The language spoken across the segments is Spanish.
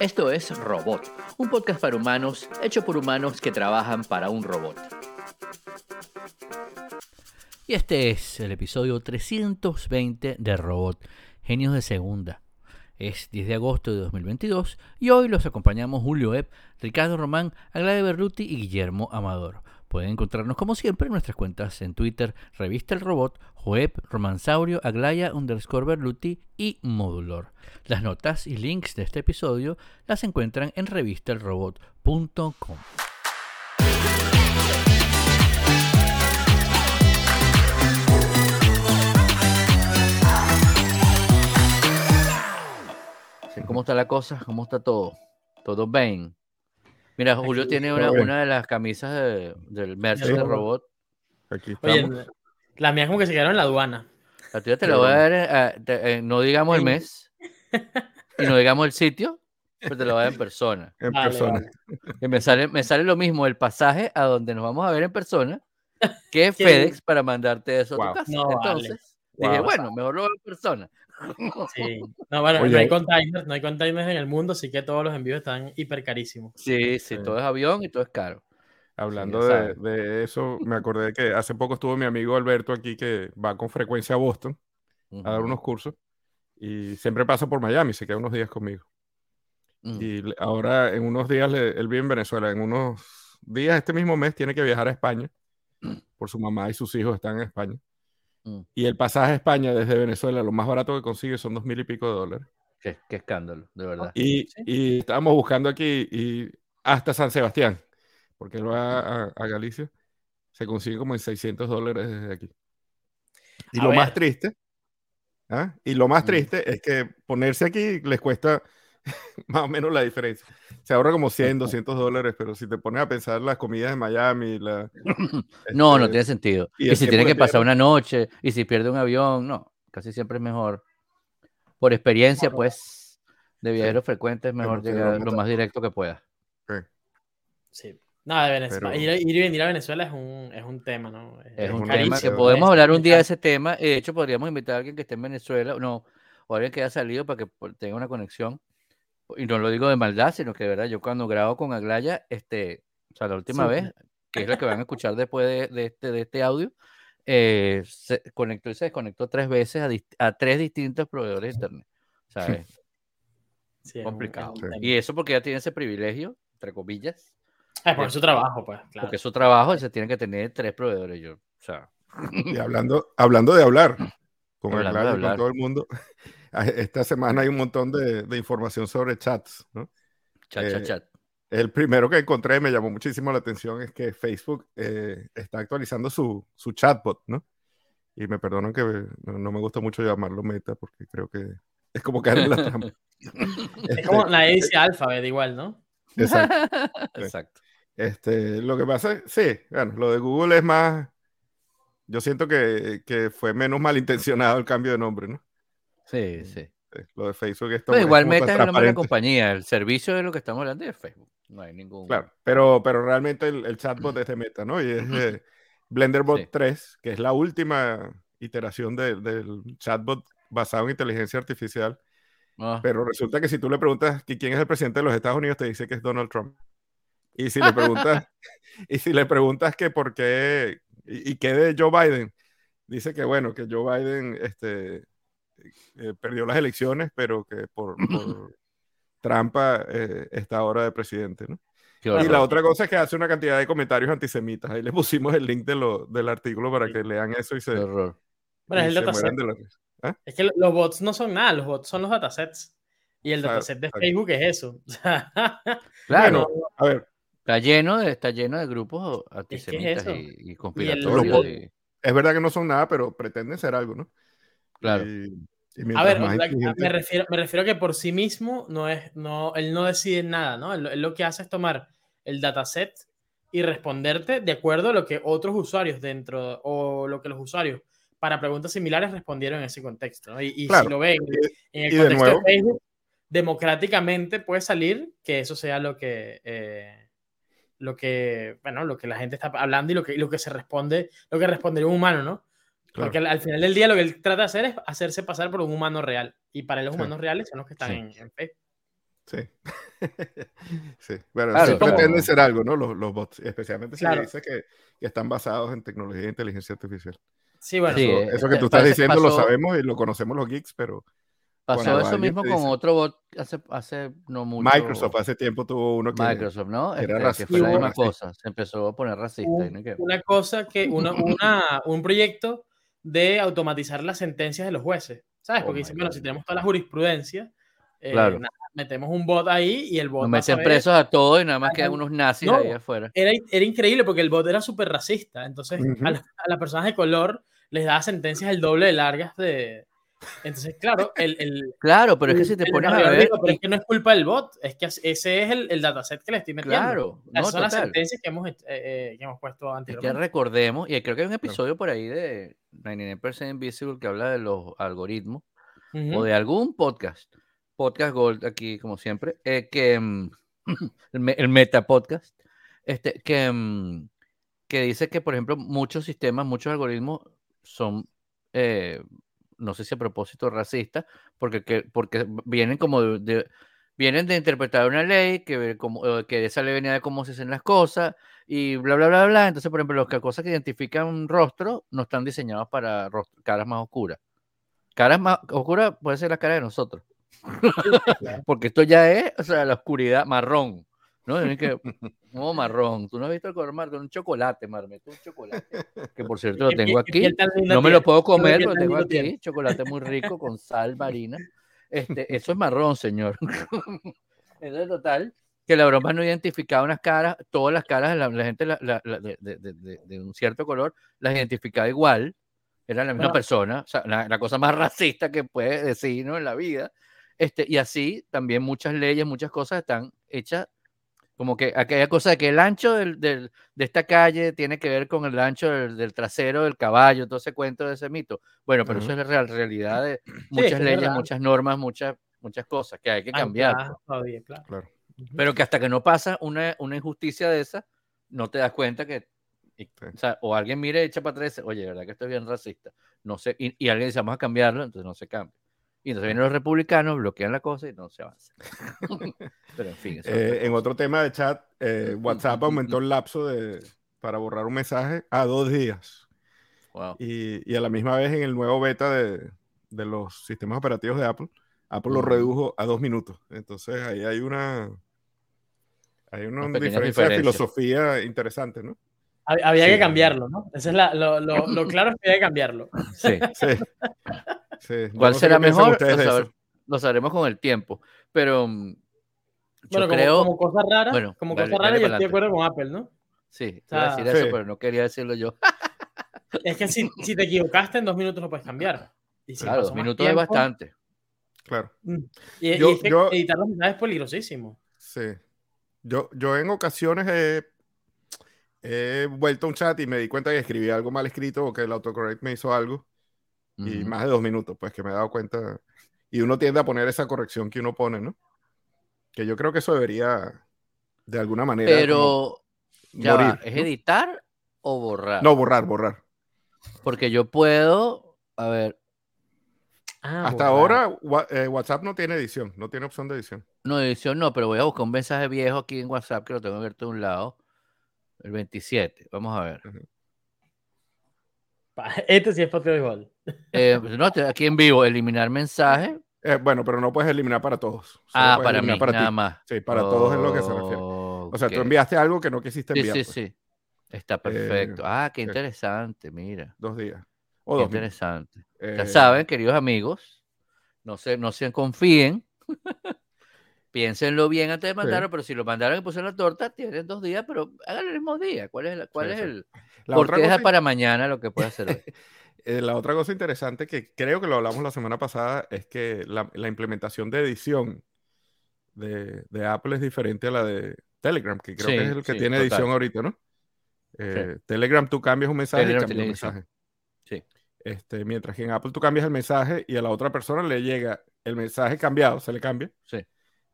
Esto es Robot, un podcast para humanos hecho por humanos que trabajan para un robot. Y este es el episodio 320 de Robot, Genios de Segunda. Es 10 de agosto de 2022 y hoy los acompañamos Julio Epp, Ricardo Román, Aglaya Berluti y Guillermo Amador. Pueden encontrarnos como siempre en nuestras cuentas en Twitter, Revista El Robot, Joep, Romansaurio, Aglaya, underscore Berluti y Modulor. Las notas y links de este episodio las encuentran en revistelrobot.com. ¿Cómo está la cosa? ¿Cómo está todo? ¿Todo bien? Mira, Julio tiene una, una, de las camisas de, del merch de robot. Aquí Oye, la mía como que se quedaron en la aduana. La tuya te la voy a dar, eh, eh, no digamos el mes y no digamos el sitio, pero te lo voy a dar en persona. En persona. Y me sale, me sale lo mismo el pasaje a donde nos vamos a ver en persona que FedEx para mandarte eso a tu casa. Entonces, dije, bueno, mejor lo veo en persona. Sí. No, bueno, no hay containers, no hay containers en el mundo, así que todos los envíos están hiper carísimos. Sí, sí, todo es avión y todo es caro. Hablando de, eso, me acordé que hace poco estuvo mi amigo Alberto aquí que va con frecuencia a Boston a dar unos cursos y siempre pasa por Miami, se queda unos días conmigo. Mm. Y ahora en unos días, él vive en Venezuela, en unos días, este mismo mes, tiene que viajar a España por su mamá y sus hijos están en España. Mm. Y el pasaje a España desde Venezuela, lo más barato que consigue son dos mil y pico de dólares. Qué, escándalo, de verdad. Y, y, estábamos buscando aquí y hasta San Sebastián, porque él va a, Galicia, se consigue como en 600 dólares desde aquí. Y lo más triste, ¿ah? y lo más mm. triste es que ponerse aquí les cuesta más o menos la diferencia. Se ahorra como 100, 200 dólares, pero si te pones a pensar las comidas de Miami, la, no, no este, tiene sentido. Y, si tiene que pasar una noche, y si pierde un avión, no, casi siempre es mejor. Por experiencia, pues, de viajeros frecuentes, es mejor llegar lo más directo que pueda. Sí. No, de Venezuela. Ir, y venir a Venezuela es un, es un tema, ¿no? Es, un tema que podemos hablar un día de ese tema. De hecho, podríamos invitar a alguien que esté en Venezuela, no, o alguien que haya salido para que tenga una conexión y no lo digo de maldad, sino que de verdad yo cuando grabo con Aglaya, este, o sea, la última vez, que es la que van a escuchar después de, este, de este audio, eh, se conectó y se desconectó tres veces a, a tres distintos proveedores de internet. ¿Sabes? Sí, complicado. Y eso porque ya tiene ese privilegio, entre comillas. Es por su trabajo, pues, claro. Porque su trabajo, se tiene que tener tres proveedores. Yo, o sea. Y hablando, hablando de hablar, con, Aglaya, con todo el mundo, esta semana hay un montón de, información sobre chats, ¿no? Chat, chat, eh, chat. El primero que encontré me llamó muchísimo la atención es que Facebook eh, está actualizando su, su, chatbot, ¿no? Y me perdonan que no, me gusta mucho llamarlo meta porque creo que es como caer en la trampa. es como la edición Alphabet igual, ¿no? Exacto. Exacto. Este, lo que pasa es, sí, bueno, lo de Google es más, yo siento que, que fue menos malintencionado el cambio de nombre, ¿no? Sí, sí. Lo de Facebook es todo. igual Meta es el nombre de la compañía, el servicio de lo que estamos hablando es Facebook. No hay ningún. Claro, pero, pero realmente el, chatbot es de Meta, ¿no? Y es de BlenderBot 3, que es la última iteración del chatbot basado en inteligencia artificial. Ah. Pero resulta que si tú le preguntas quién es el presidente de los Estados Unidos, te dice que es Donald Trump. Y si le preguntas, y si le preguntas que por qué y, y qué de Joe Biden, dice que bueno, que Joe Biden este, eh, perdió las elecciones, pero que por, trampa eh, está ahora de presidente, ¿no? Y la otra cosa es que hace una cantidad de comentarios antisemitas. Ahí le pusimos el link de lo, del artículo para que lean eso y se. Bueno, es el dataset. ¿eh? Es que los bots no son nada, los bots son los datasets. Y el dataset de Facebook es eso. claro. a ver. Está lleno de, está lleno de grupos antisemitas y, conspiratorios. Es verdad que no son nada, pero pretenden ser algo, ¿no? Claro. a ver, me, refiero, me refiero a que por sí mismo no es, no, él no decide nada, ¿no? Él, lo que hace es tomar el dataset y responderte de acuerdo a lo que otros usuarios dentro o lo que los usuarios para preguntas similares respondieron en ese contexto. ¿no? Y, si lo ven en el contexto de, Facebook, democráticamente puede salir que eso sea lo que, eh, lo que, bueno, lo que la gente está hablando y lo que, lo que se responde, lo que respondería un humano, ¿no? Porque al, final del día lo que él trata de hacer es hacerse pasar por un humano real. Y para los humanos reales son los que están en, Facebook. Sí. sí. Bueno, sí pretenden ser algo, ¿no? Los, los bots, especialmente si dice que, que, están basados en tecnología de inteligencia artificial. Sí, bueno. eso, que tú estás diciendo lo sabemos y lo conocemos los geeks, pero... Pasó eso mismo con otro bot hace, hace no mucho. Microsoft hace tiempo tuvo uno que. Microsoft, ¿no? era este, que fue la misma cosa. Se empezó a poner racista. Una cosa que, una, una, un proyecto de automatizar las sentencias de los jueces. ¿Sabes? Oh Porque dicen, bueno, si tenemos toda la jurisprudencia, eh, metemos un bot ahí y el bot. Nos meten presos a todos y nada más quedan unos nazis ahí afuera. Era, era, increíble porque el bot era súper racista. Entonces, a, las personas de color les daba sentencias el doble de largas de. Entonces, claro, el, el claro, pero es que si te pones a ver. pero es que no es culpa del bot, es que ese es el, el dataset que le estoy metiendo. Claro, no, son las sentencias que hemos, eh, eh, que hemos puesto anteriormente. Es que recordemos, y creo que hay un episodio por ahí de 99% Invisible que habla de los algoritmos o de algún podcast, podcast Gold aquí, como siempre, eh, que mm, el, Meta Podcast, este, que, mm, que dice que, por ejemplo, muchos sistemas, muchos algoritmos son, no sé si a propósito racista, porque, que, porque vienen como de, vienen de interpretar una ley que, como, que esa ley venía de cómo se hacen las cosas y bla, bla, bla, bla. Entonces, por ejemplo, las cosas que identifican un rostro no están diseñadas para caras más oscuras. Caras más oscuras puede ser la cara de nosotros. porque esto ya es, o sea, la oscuridad marrón. ¿No? que, no, marrón. Tú no has visto el color marrón, un chocolate, marmeto, un chocolate. Que por cierto lo tengo aquí. No me lo puedo comer, pero tengo aquí. Chocolate muy rico con sal marina. Este, eso es marrón, señor. es total, que la broma no identificaba unas caras, todas las caras de la, gente de, un cierto color, las identificaba igual. Era la misma persona, o sea, la, cosa más racista que puede decir ¿no? en la vida. Este, y así también muchas leyes, muchas cosas están hechas como que aquella cosa de que el ancho del, del, de esta calle tiene que ver con el ancho del, trasero del caballo, todo ese cuento de ese mito. Bueno, pero eso es la real, realidad de muchas leyes, muchas normas, muchas, muchas cosas que hay que cambiar. Pues. claro. Pero que hasta que no pasa una, una, injusticia de esa, no te das cuenta que. o, sea, o, alguien mire echa para atrás y dice, oye, ¿verdad que estoy bien racista? No sé, y, y alguien dice, vamos a cambiarlo, entonces no se cambia. Y entonces vienen los republicanos, bloquean la cosa y no se avanza. Pero en fin. Eh, en otro tema de chat, eh, WhatsApp aumentó el lapso de, para borrar un mensaje a dos días. Y, y, a la misma vez en el nuevo beta de, de los sistemas operativos de Apple, Apple lo redujo a dos minutos. Entonces ahí hay una, hay una, diferencia de filosofía interesante, ¿no? Había que cambiarlo, ¿no? Ese es la, lo, lo, lo, claro es que había que cambiarlo. Sí, sí. ¿Cuál será mejor? Lo, sabremos con el tiempo. Pero mm, bueno, como, creo... como cosa rara, bueno, como cosa rara, yo estoy de acuerdo con Apple, ¿no? Sí, o decir eso, pero no quería decirlo yo. es que si, si, te equivocaste, en dos minutos lo puedes cambiar. Y claro, dos minutos es bastante. Claro. Mm. Y, yo, yo, editar los mensajes es peligrosísimo. Sí. Yo, yo en ocasiones he, he, vuelto a un chat y me di cuenta que escribí algo mal escrito o que el autocorrect me hizo algo y más de dos minutos, pues que me he dado cuenta. Y uno tiende a poner esa corrección que uno pone, ¿no? Que yo creo que eso debería, de alguna manera. Pero, ya ¿es editar o borrar? No, borrar, borrar. Porque yo puedo, a ver. Ah, Hasta ahora eh, WhatsApp no tiene edición, no tiene opción de edición. No, edición no, pero voy a buscar un mensaje viejo aquí en WhatsApp que lo tengo abierto de un lado. El 27, vamos a ver. Este sí es patio igual. Eh, pues, no, aquí en vivo, eliminar mensaje. Eh, bueno, pero no puedes eliminar para todos. ah, para mí, para nada más. Sí, para todos es lo que se refiere. O sea, tú enviaste algo que no quisiste enviar. Sí, sí, pues. sí. Está perfecto. Eh, ah, qué interesante, mira. Dos días. O qué interesante. Ya saben, queridos amigos, no se, no se confíen. Piénsenlo bien antes de mandarlo, pero si lo mandaron y pusieron la torta, tienen dos días, pero hagan el mismo día. ¿Cuál es, cuál es el...? La ¿Por qué para mañana lo que puede hacer hoy? Eh, la otra cosa interesante que creo que lo hablamos la semana pasada es que la, implementación de edición de, Apple es diferente a la de Telegram, que creo que es el que tiene edición ahorita, ¿no? Eh, Telegram tú cambias un mensaje y cambias un mensaje. Sí. Este, mientras que en Apple tú cambias el mensaje y a la otra persona le llega el mensaje cambiado, se le cambia. Sí.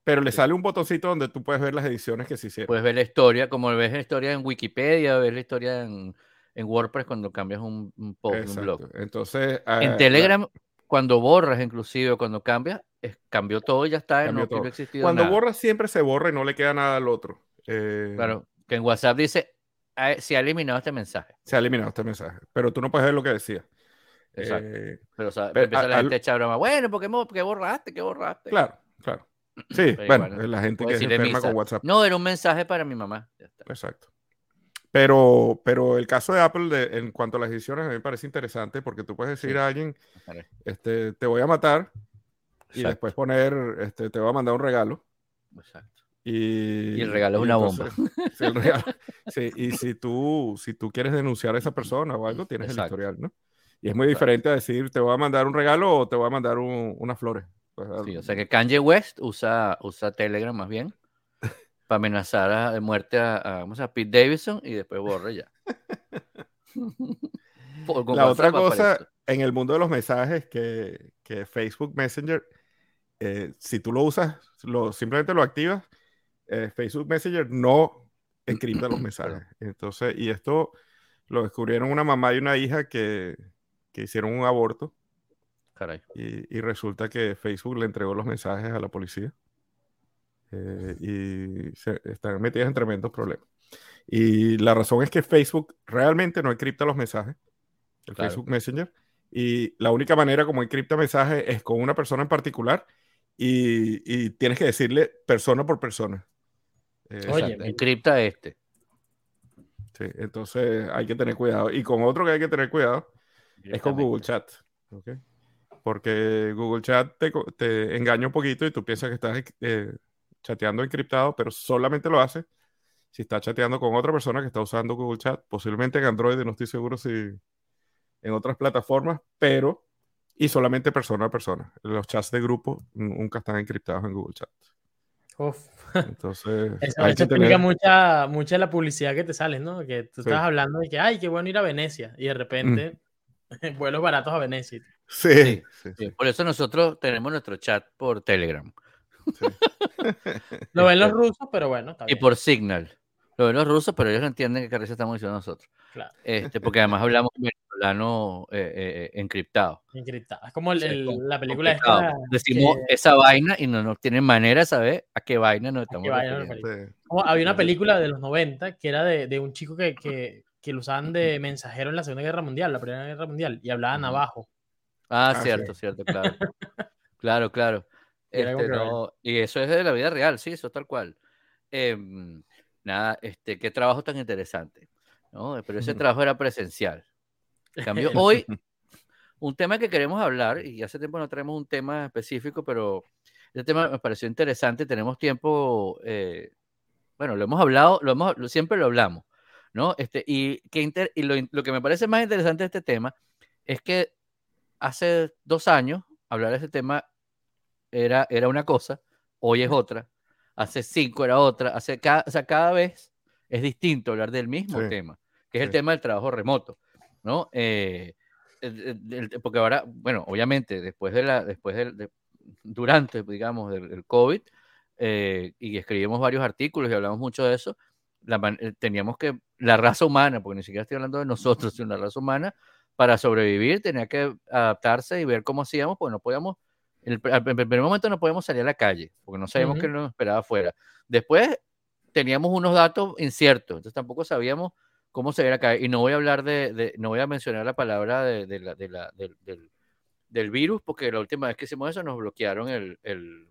Pero le sale un botoncito donde tú puedes ver las ediciones que se hicieron. Puedes ver la historia, como ves la historia en Wikipedia, ves la historia en, WordPress cuando cambias un, post, un blog. Entonces, en ah, Telegram, cuando borras, inclusive, cuando cambias, cambió todo y ya está. No Cuando borra siempre se borra y no le queda nada al otro. Eh, claro, que en WhatsApp dice, se ha eliminado este mensaje. Se ha eliminado este mensaje, pero tú no puedes ver lo que decía. Exacto. Eh, pero, o sea, empieza la gente a echar broma. Bueno, ¿por qué, borraste? ¿Qué borraste? Claro, claro. Sí, bueno, la gente que se enferma con WhatsApp. No, era un mensaje para mi mamá. Exacto. Pero, pero el caso de Apple, en cuanto a las decisiones, a mí me parece interesante porque tú puedes decir a alguien, este, te voy a matar y después poner, este, te voy a mandar un regalo. Exacto. Y, el regalo es una bomba. Sí, y si tú, si tú quieres denunciar a esa persona o algo, tienes el historial, ¿no? Y es muy diferente a decir, te voy a mandar un regalo o te voy a mandar unas flores. Pues, sí, o sea que Kanye West usa, usa Telegram más bien para amenazar de muerte a, a, a, Pete Davidson y después borre ya. La otra cosa en el mundo de los mensajes que, que Facebook Messenger, eh, si tú lo usas, lo, simplemente lo activas, eh, Facebook Messenger no encripta los mensajes. Entonces, y esto lo descubrieron una mamá y una hija que, que hicieron un aborto. Caray. Y, y, resulta que Facebook le entregó los mensajes a la policía. Eh, y se, están metidas en tremendos problemas. Y la razón es que Facebook realmente no encripta los mensajes, el Facebook Messenger, y la única manera como encripta mensajes es con una persona en particular y, y tienes que decirle persona por persona. Eh, Oye, encripta este. Sí, entonces hay que tener cuidado. Y con otro que hay que tener cuidado es con Google Chat. Porque Google Chat te, te, engaña un poquito y tú piensas que estás eh, chateando encriptado, pero solamente lo hace si está chateando con otra persona que está usando Google Chat, posiblemente en Android, no estoy seguro si en otras plataformas, pero y solamente persona a persona. Los chats de grupo nunca están encriptados en Google Chat. Entonces, eso, explica mucha, mucha de la publicidad que te sale, ¿no? Que tú estás hablando de que, ay, qué bueno ir a Venecia, y de repente, mm. vuelos baratos a Venecia. Sí, Por eso nosotros tenemos nuestro chat por Telegram. Lo ven los rusos, pero bueno. y por Signal. Lo ven los rusos, pero ellos no entienden qué carrera estamos diciendo nosotros. Claro. Este, porque además hablamos venezolano eh, eh, eh, encriptado. Encriptado. Es como la película esta. Decimos esa vaina y no nos tienen manera de saber a qué vaina nos estamos Había una película de los 90 que era de, de un chico que, que, que, lo usaban de mensajero en la Segunda Guerra Mundial, la Primera Guerra Mundial, y hablaban abajo. Ah, ah cierto, cierto, claro. claro, claro. Este, y eso es de la vida real, sí, eso es tal cual. Em, nada, este, qué trabajo tan interesante. ¿no? Pero ese trabajo era presencial. En cambio, hoy, un tema que queremos hablar, y hace tiempo no traemos un tema específico, pero este tema me pareció interesante, tenemos tiempo, eh, bueno, lo hemos hablado, lo hemos, siempre lo hablamos, ¿no? Este, y que y lo, lo, que me parece más interesante de este tema es que hace dos años hablar de este tema era, era una cosa, hoy es otra, hace cinco era otra, hace cada, o sea, cada vez es distinto hablar del mismo tema, que es el tema del trabajo remoto, ¿no? Eh, porque ahora, bueno, obviamente, después de la, después del, durante, digamos, del, COVID, eh, y escribimos varios artículos y hablamos mucho de eso, eh, teníamos que, la raza humana, porque ni siquiera estoy hablando de nosotros, sino la raza humana, para sobrevivir tenía que adaptarse y ver cómo hacíamos, porque no podíamos en el, primer momento no podíamos salir a la calle, porque no sabíamos qué nos esperaba afuera. Después teníamos unos datos inciertos, entonces tampoco sabíamos cómo se la calle. Y no voy a hablar de, no voy a mencionar la palabra de, la, del, del, virus, porque la última vez que hicimos eso nos bloquearon el, el,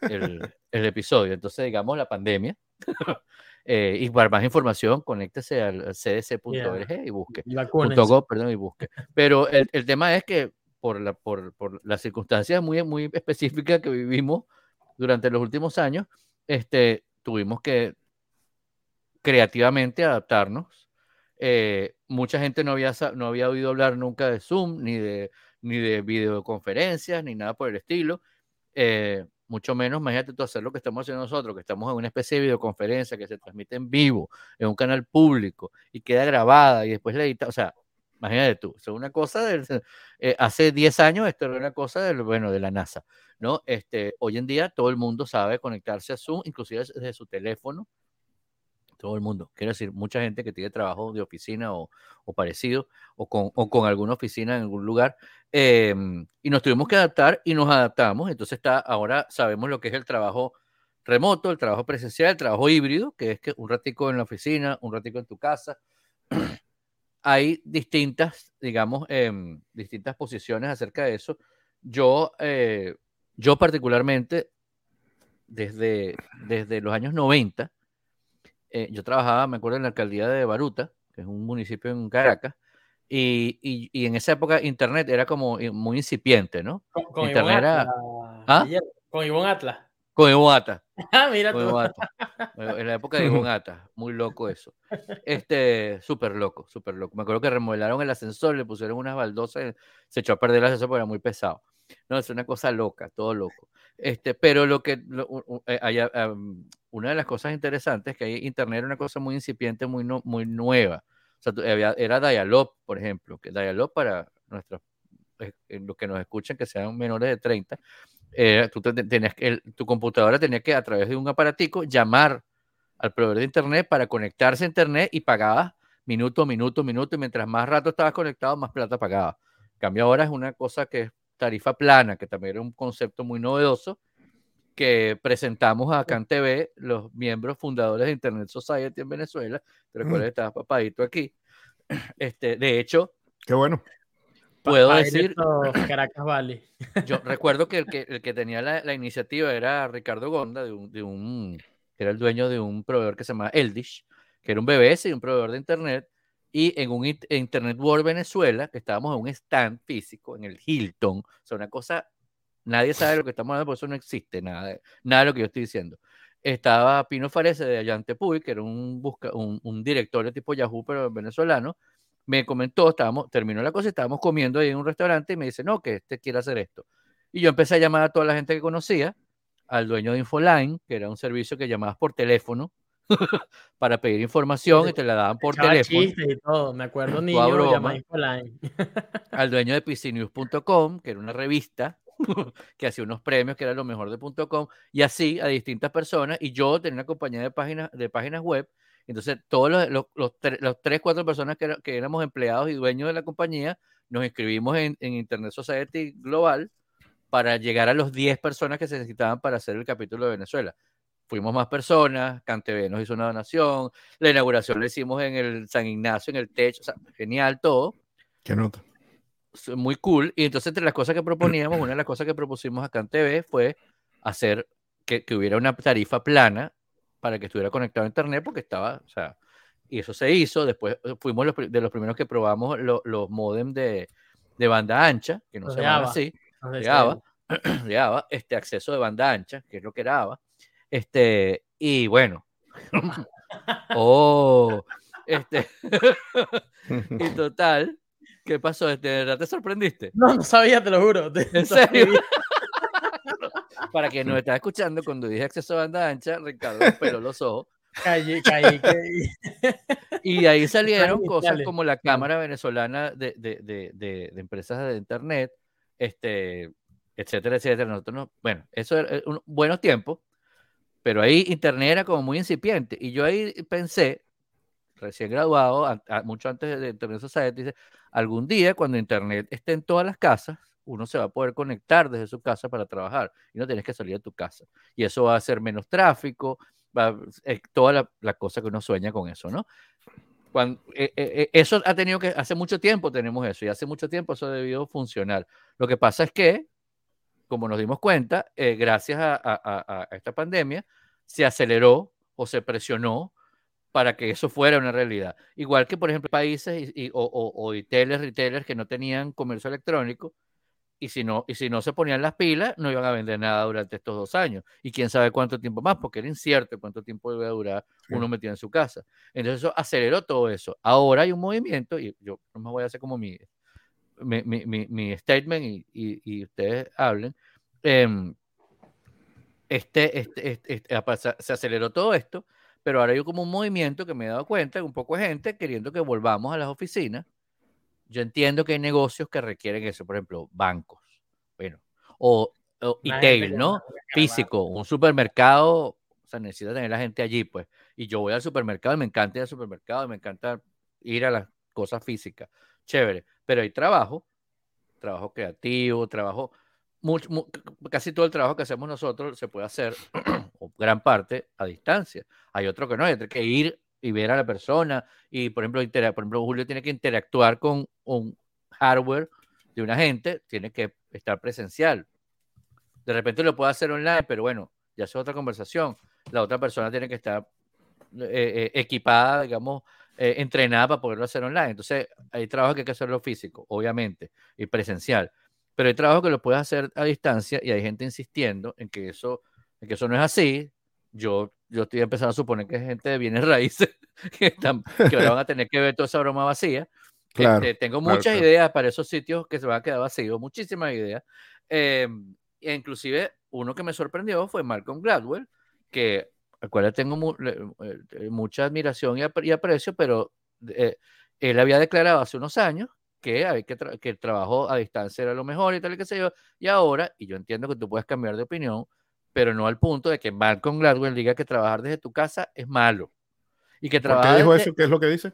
el, episodio. Entonces, digamos, la pandemia. Eh, y para más información, conéctese al cdc.org y busque. perdón, y busque. Pero el, el, tema es que por, la, por, por las circunstancias muy, muy específicas que vivimos durante los últimos años, este, tuvimos que creativamente adaptarnos. Eh, mucha gente no había, no había oído hablar nunca de Zoom, ni de, ni de videoconferencias, ni nada por el estilo. Eh, mucho menos, imagínate tú hacer lo que estamos haciendo nosotros, que estamos en una especie de videoconferencia que se transmite en vivo, en un canal público, y queda grabada, y después la edita, o sea, Imagínate tú, es una cosa de, eh, hace 10 años esto era una cosa del, bueno, de la NASA, ¿no? Este, hoy en día todo el mundo sabe conectarse a Zoom, inclusive desde su teléfono, Todo el mundo. Quiero decir, mucha gente que tiene trabajo de oficina o, parecido, o con, o con, alguna oficina en algún lugar, em, y nos tuvimos que adaptar y nos adaptamos. Entonces está, ahora sabemos lo que es el trabajo remoto, el trabajo presencial, el trabajo híbrido, que es que un ratico en la oficina, un ratico en tu casa. Hay distintas, digamos, em, distintas posiciones acerca de eso. Yo, eh, yo particularmente, desde, desde los años 90, eh, yo trabajaba, me acuerdo, en la alcaldía de Baruta, que es un municipio en Caracas, y, y, en esa época Internet era como muy incipiente, ¿no? Con, Internet era... ¿Ah? Con Ivonne Atlas. Con Atlas. Ah, mira tú. En la época de Atlas. Muy loco eso. Este, súper loco, súper loco. Me acuerdo que remodelaron el ascensor, le pusieron unas baldosas, se echó a perder el ascensor porque era muy pesado. No, es una cosa loca, todo loco. Este, pero lo que, eh, una de las cosas interesantes es que hay Internet era una cosa muy incipiente, muy, muy nueva. O sea, había, era Dialog, por ejemplo, que Dialog para nuestros, eh, los que nos escuchan que sean menores de 30, eh, tú tenías que, tu computadora tenía que a través de un aparatico llamar al proveedor de Internet para conectarse a Internet y pagabas minuto, minuto, minuto, y mientras más rato estabas conectado, más plata pagabas. cambio ahora es una cosa que es tarifa plana, que también era un concepto muy novedoso, que presentamos a TV, los miembros fundadores de Internet Society en Venezuela. Te recuerdas que estabas papadito aquí. Este, de hecho, qué bueno. Puedo decir. Caracas Valley. Yo recuerdo que el que, el que tenía la, iniciativa era Ricardo Gonda, de un, de un, que era el dueño de un proveedor que se llama Eldish, que era un BBS y un proveedor de Internet y en un Internet World Venezuela, que estábamos en un stand físico, en el Hilton, o sea, una cosa, nadie sabe lo que estamos hablando, por eso no existe nada, nada de lo que yo estoy diciendo. Estaba Pino Farese de Allante Puy, que era un, busca, un, un directorio tipo Yahoo, pero venezolano, me comentó, estábamos, terminó la cosa, estábamos comiendo ahí en un restaurante y me dice, no, que este quiere hacer esto. Y yo empecé a llamar a toda la gente que conocía, al dueño de Infoline, que era un servicio que llamabas por teléfono, para pedir información y te la daban por teléfono. y todo. Me acuerdo niño al dueño de PCNews.com, que era una revista que hacía unos premios que era lo mejor de .com y así a distintas personas y yo tenía una compañía de páginas de páginas web entonces todos los, los, los, tres cuatro personas que, que, éramos empleados y dueños de la compañía nos inscribimos en, en, Internet Society Global para llegar a los 10 personas que se necesitaban para hacer el capítulo de Venezuela fuimos más personas, CanTV nos hizo una donación, la inauguración la hicimos en el San Ignacio, en el techo, o sea, genial todo. Qué nota. Muy cool. Y entonces, entre las cosas que proponíamos, una de las cosas que propusimos a CanTV fue hacer que, que, hubiera una tarifa plana para que estuviera conectado a Internet, porque estaba, o sea, y eso se hizo. Después eh, fuimos los, de los primeros que probamos los modems de, de, banda ancha, que no se llamaban así, llegaba, llegaba, este acceso de banda ancha, que es lo que era ABA este, y bueno. oh, este. y total, ¿qué pasó? ¿De verdad te sorprendiste? No, no sabía, te lo juro. ¿En serio? Para quien nos está escuchando, cuando dije acceso a banda ancha, Ricardo peló los ojos. Caí, caí, caí. Y ahí salieron cosas como la Cámara Venezolana de, de, de, de, Empresas de Internet, este, etcétera, etcétera. Nosotros no, bueno, eso era un, buenos tiempos, pero ahí Internet era como muy incipiente. Y yo ahí pensé, recién graduado, mucho antes de Internet Society, dice, algún día cuando Internet esté en todas las casas, uno se va a poder conectar desde su casa para trabajar y no tienes que salir de tu casa. Y eso va a hacer menos tráfico, va, es toda la, la, cosa que uno sueña con eso, ¿no? Cuando, eh, eh, eh, eso ha tenido que, hace mucho tiempo tenemos eso y hace mucho tiempo eso ha debido funcionar. Lo que pasa es que como nos dimos cuenta, eh, gracias a, esta pandemia, se aceleró o se presionó para que eso fuera una realidad. Igual que, por ejemplo, países y, o, o, retailers que no tenían comercio electrónico, y si, no, y si no se ponían las pilas, no iban a vender nada durante estos dos años. Y quién sabe cuánto tiempo más, porque era incierto cuánto tiempo iba a durar uno metido en su casa. Entonces eso aceleró todo eso. Ahora hay un movimiento, y yo no me voy a hacer como mi mi, mi, mi, statement y, y, ustedes hablen, em, este, este, este, este se aceleró todo esto, pero ahora hay como un movimiento que me he dado cuenta, un poco de gente queriendo que volvamos a las oficinas. Yo entiendo que hay negocios que requieren eso, por ejemplo, bancos, bueno, o, o retail, ¿no? Físico, un supermercado, sea, necesita tener la gente allí, pues. Y yo voy al supermercado y me encanta ir al supermercado y me encanta ir a las cosas físicas. Chévere. Pero hay trabajo, trabajo creativo, trabajo, casi todo el trabajo que hacemos nosotros se puede hacer, o gran parte, a distancia. Hay otro que no, hay que ir y ver a la persona. Y, por ejemplo, por ejemplo, Julio tiene que interactuar con un hardware de una gente, tiene que estar presencial. De repente lo puede hacer online, pero bueno, ya es otra conversación. La otra persona tiene que estar eh, eh, equipada, digamos, eh, entrenada para poderlo hacer online. Entonces, hay trabajo que hay que hacerlo físico, obviamente, y presencial. Pero hay trabajo que lo puedes hacer a distancia y hay gente insistiendo en que eso, en que eso no es así. Yo, yo estoy empezando a suponer que es gente de bienes raíces que, están, que ahora van a tener que ver toda esa broma vacía. Este, tengo muchas ideas para esos sitios que se van a quedar vacíos, muchísimas ideas. Eh, inclusive, uno que me sorprendió fue Malcolm Gladwell, que al cual tengo eh, mucha admiración y, aprecio, pero eh, él había declarado hace unos años que, que, que, el trabajo a distancia era lo mejor y tal y qué sé yo, y ahora, y yo entiendo que tú puedes cambiar de opinión, pero no al punto de que Malcolm Gladwell diga que trabajar desde tu casa es malo. Y que trabajar ¿Por qué dijo eso? ¿Qué es lo que dice?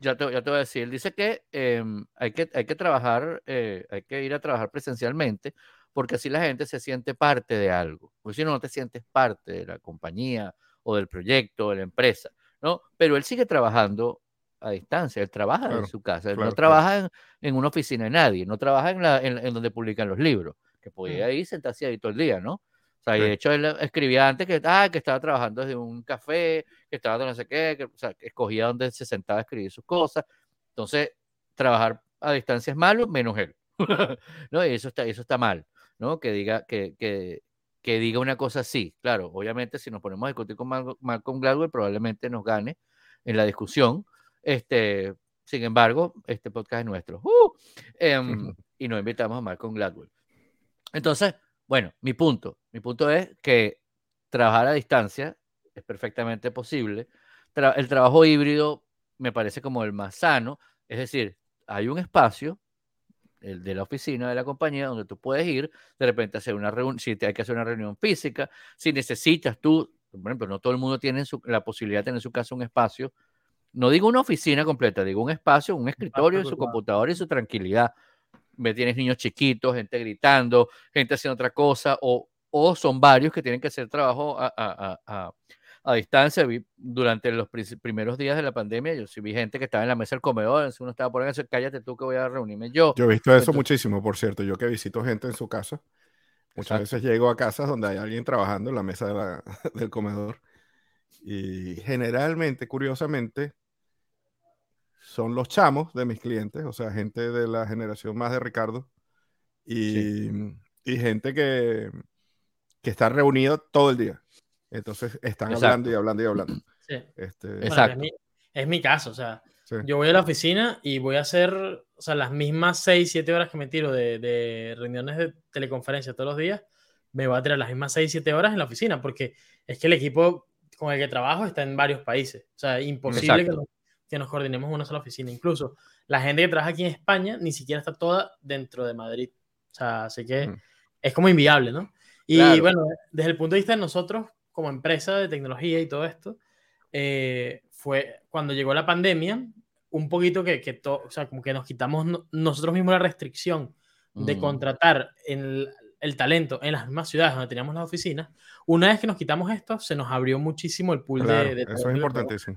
Ya te, ya te voy a decir, él dice que, em, hay que hay que trabajar, eh, hay que ir a trabajar presencialmente, porque así la gente se siente parte de algo. Porque si no, no te sientes parte de la compañía o del proyecto, de la empresa, ¿no? Pero él sigue trabajando a distancia, él trabaja en su casa, él no trabaja en, una oficina de nadie, no trabaja en, la, en, donde publican los libros, que podía mm. ir sentarse ahí todo el día, ¿no? Sea, de hecho él escribía antes que, ah, que estaba trabajando desde un café, que estaba no sé qué, que, o sea, que escogía donde se sentaba a escribir sus cosas. Entonces, trabajar a distancia es malo, menos él. ¿no? Y eso está, eso está mal. ¿no? Que diga, que, que, que diga una cosa así. Claro, obviamente si nos ponemos a discutir con Malcolm Gladwell, probablemente nos gane en la discusión. Este, sin embargo, este podcast es nuestro. ¡Uh! Em, y nos invitamos a Malcolm Gladwell. Entonces, bueno, mi punto, mi punto es que trabajar a distancia es perfectamente posible. el trabajo híbrido me parece como el más sano, es decir, hay un espacio el de la oficina de la compañía, donde tú puedes ir, de repente hacer una reunión, si te hay que hacer una reunión física, si necesitas tú, por ejemplo, no todo el mundo tiene la posibilidad de tener en su casa un espacio, no digo una oficina completa, digo un espacio, un escritorio, su computadora y su tranquilidad. Me tienes niños chiquitos, gente gritando, gente haciendo otra cosa, o, o son varios que tienen que hacer trabajo a a distancia. Vi, durante los primeros días de la pandemia, yo sí vi gente que estaba en la mesa del comedor, uno estaba por ahí, cállate tú que voy a reunirme yo. Yo he visto eso muchísimo, por cierto. Yo que visito gente en su casa, muchas veces llego a casas donde hay alguien trabajando en la mesa del comedor. Y generalmente, curiosamente, son los chamos de mis clientes, o sea, gente de la generación más de Ricardo. Y, y gente que, que está reunido todo el día. Entonces están hablando y hablando y hablando. Sí. Este... Exacto. es, mi, caso, o sea, yo voy a la oficina y voy a hacer, o sea, las mismas 6, 7 horas que me tiro de, de, reuniones de teleconferencia todos los días, me voy a tirar las mismas 6, 7 horas en la oficina, porque es que el equipo con el que trabajo está en varios países. O sea, imposible que que nos, coordinemos en una sola oficina. Incluso la gente que trabaja aquí en España ni siquiera está toda dentro de Madrid. O sea, así que mm. es como inviable, ¿no? Y bueno, desde el punto de vista de nosotros, como empresa de tecnología y todo esto, eh, fue cuando llegó la pandemia, un poquito que, que o sea, como que nos quitamos nosotros mismos la restricción de mm. contratar el, el, talento en las mismas ciudades donde teníamos las oficinas. Una vez que nos quitamos esto, se nos abrió muchísimo el pool de, de, Eso es importantísimo.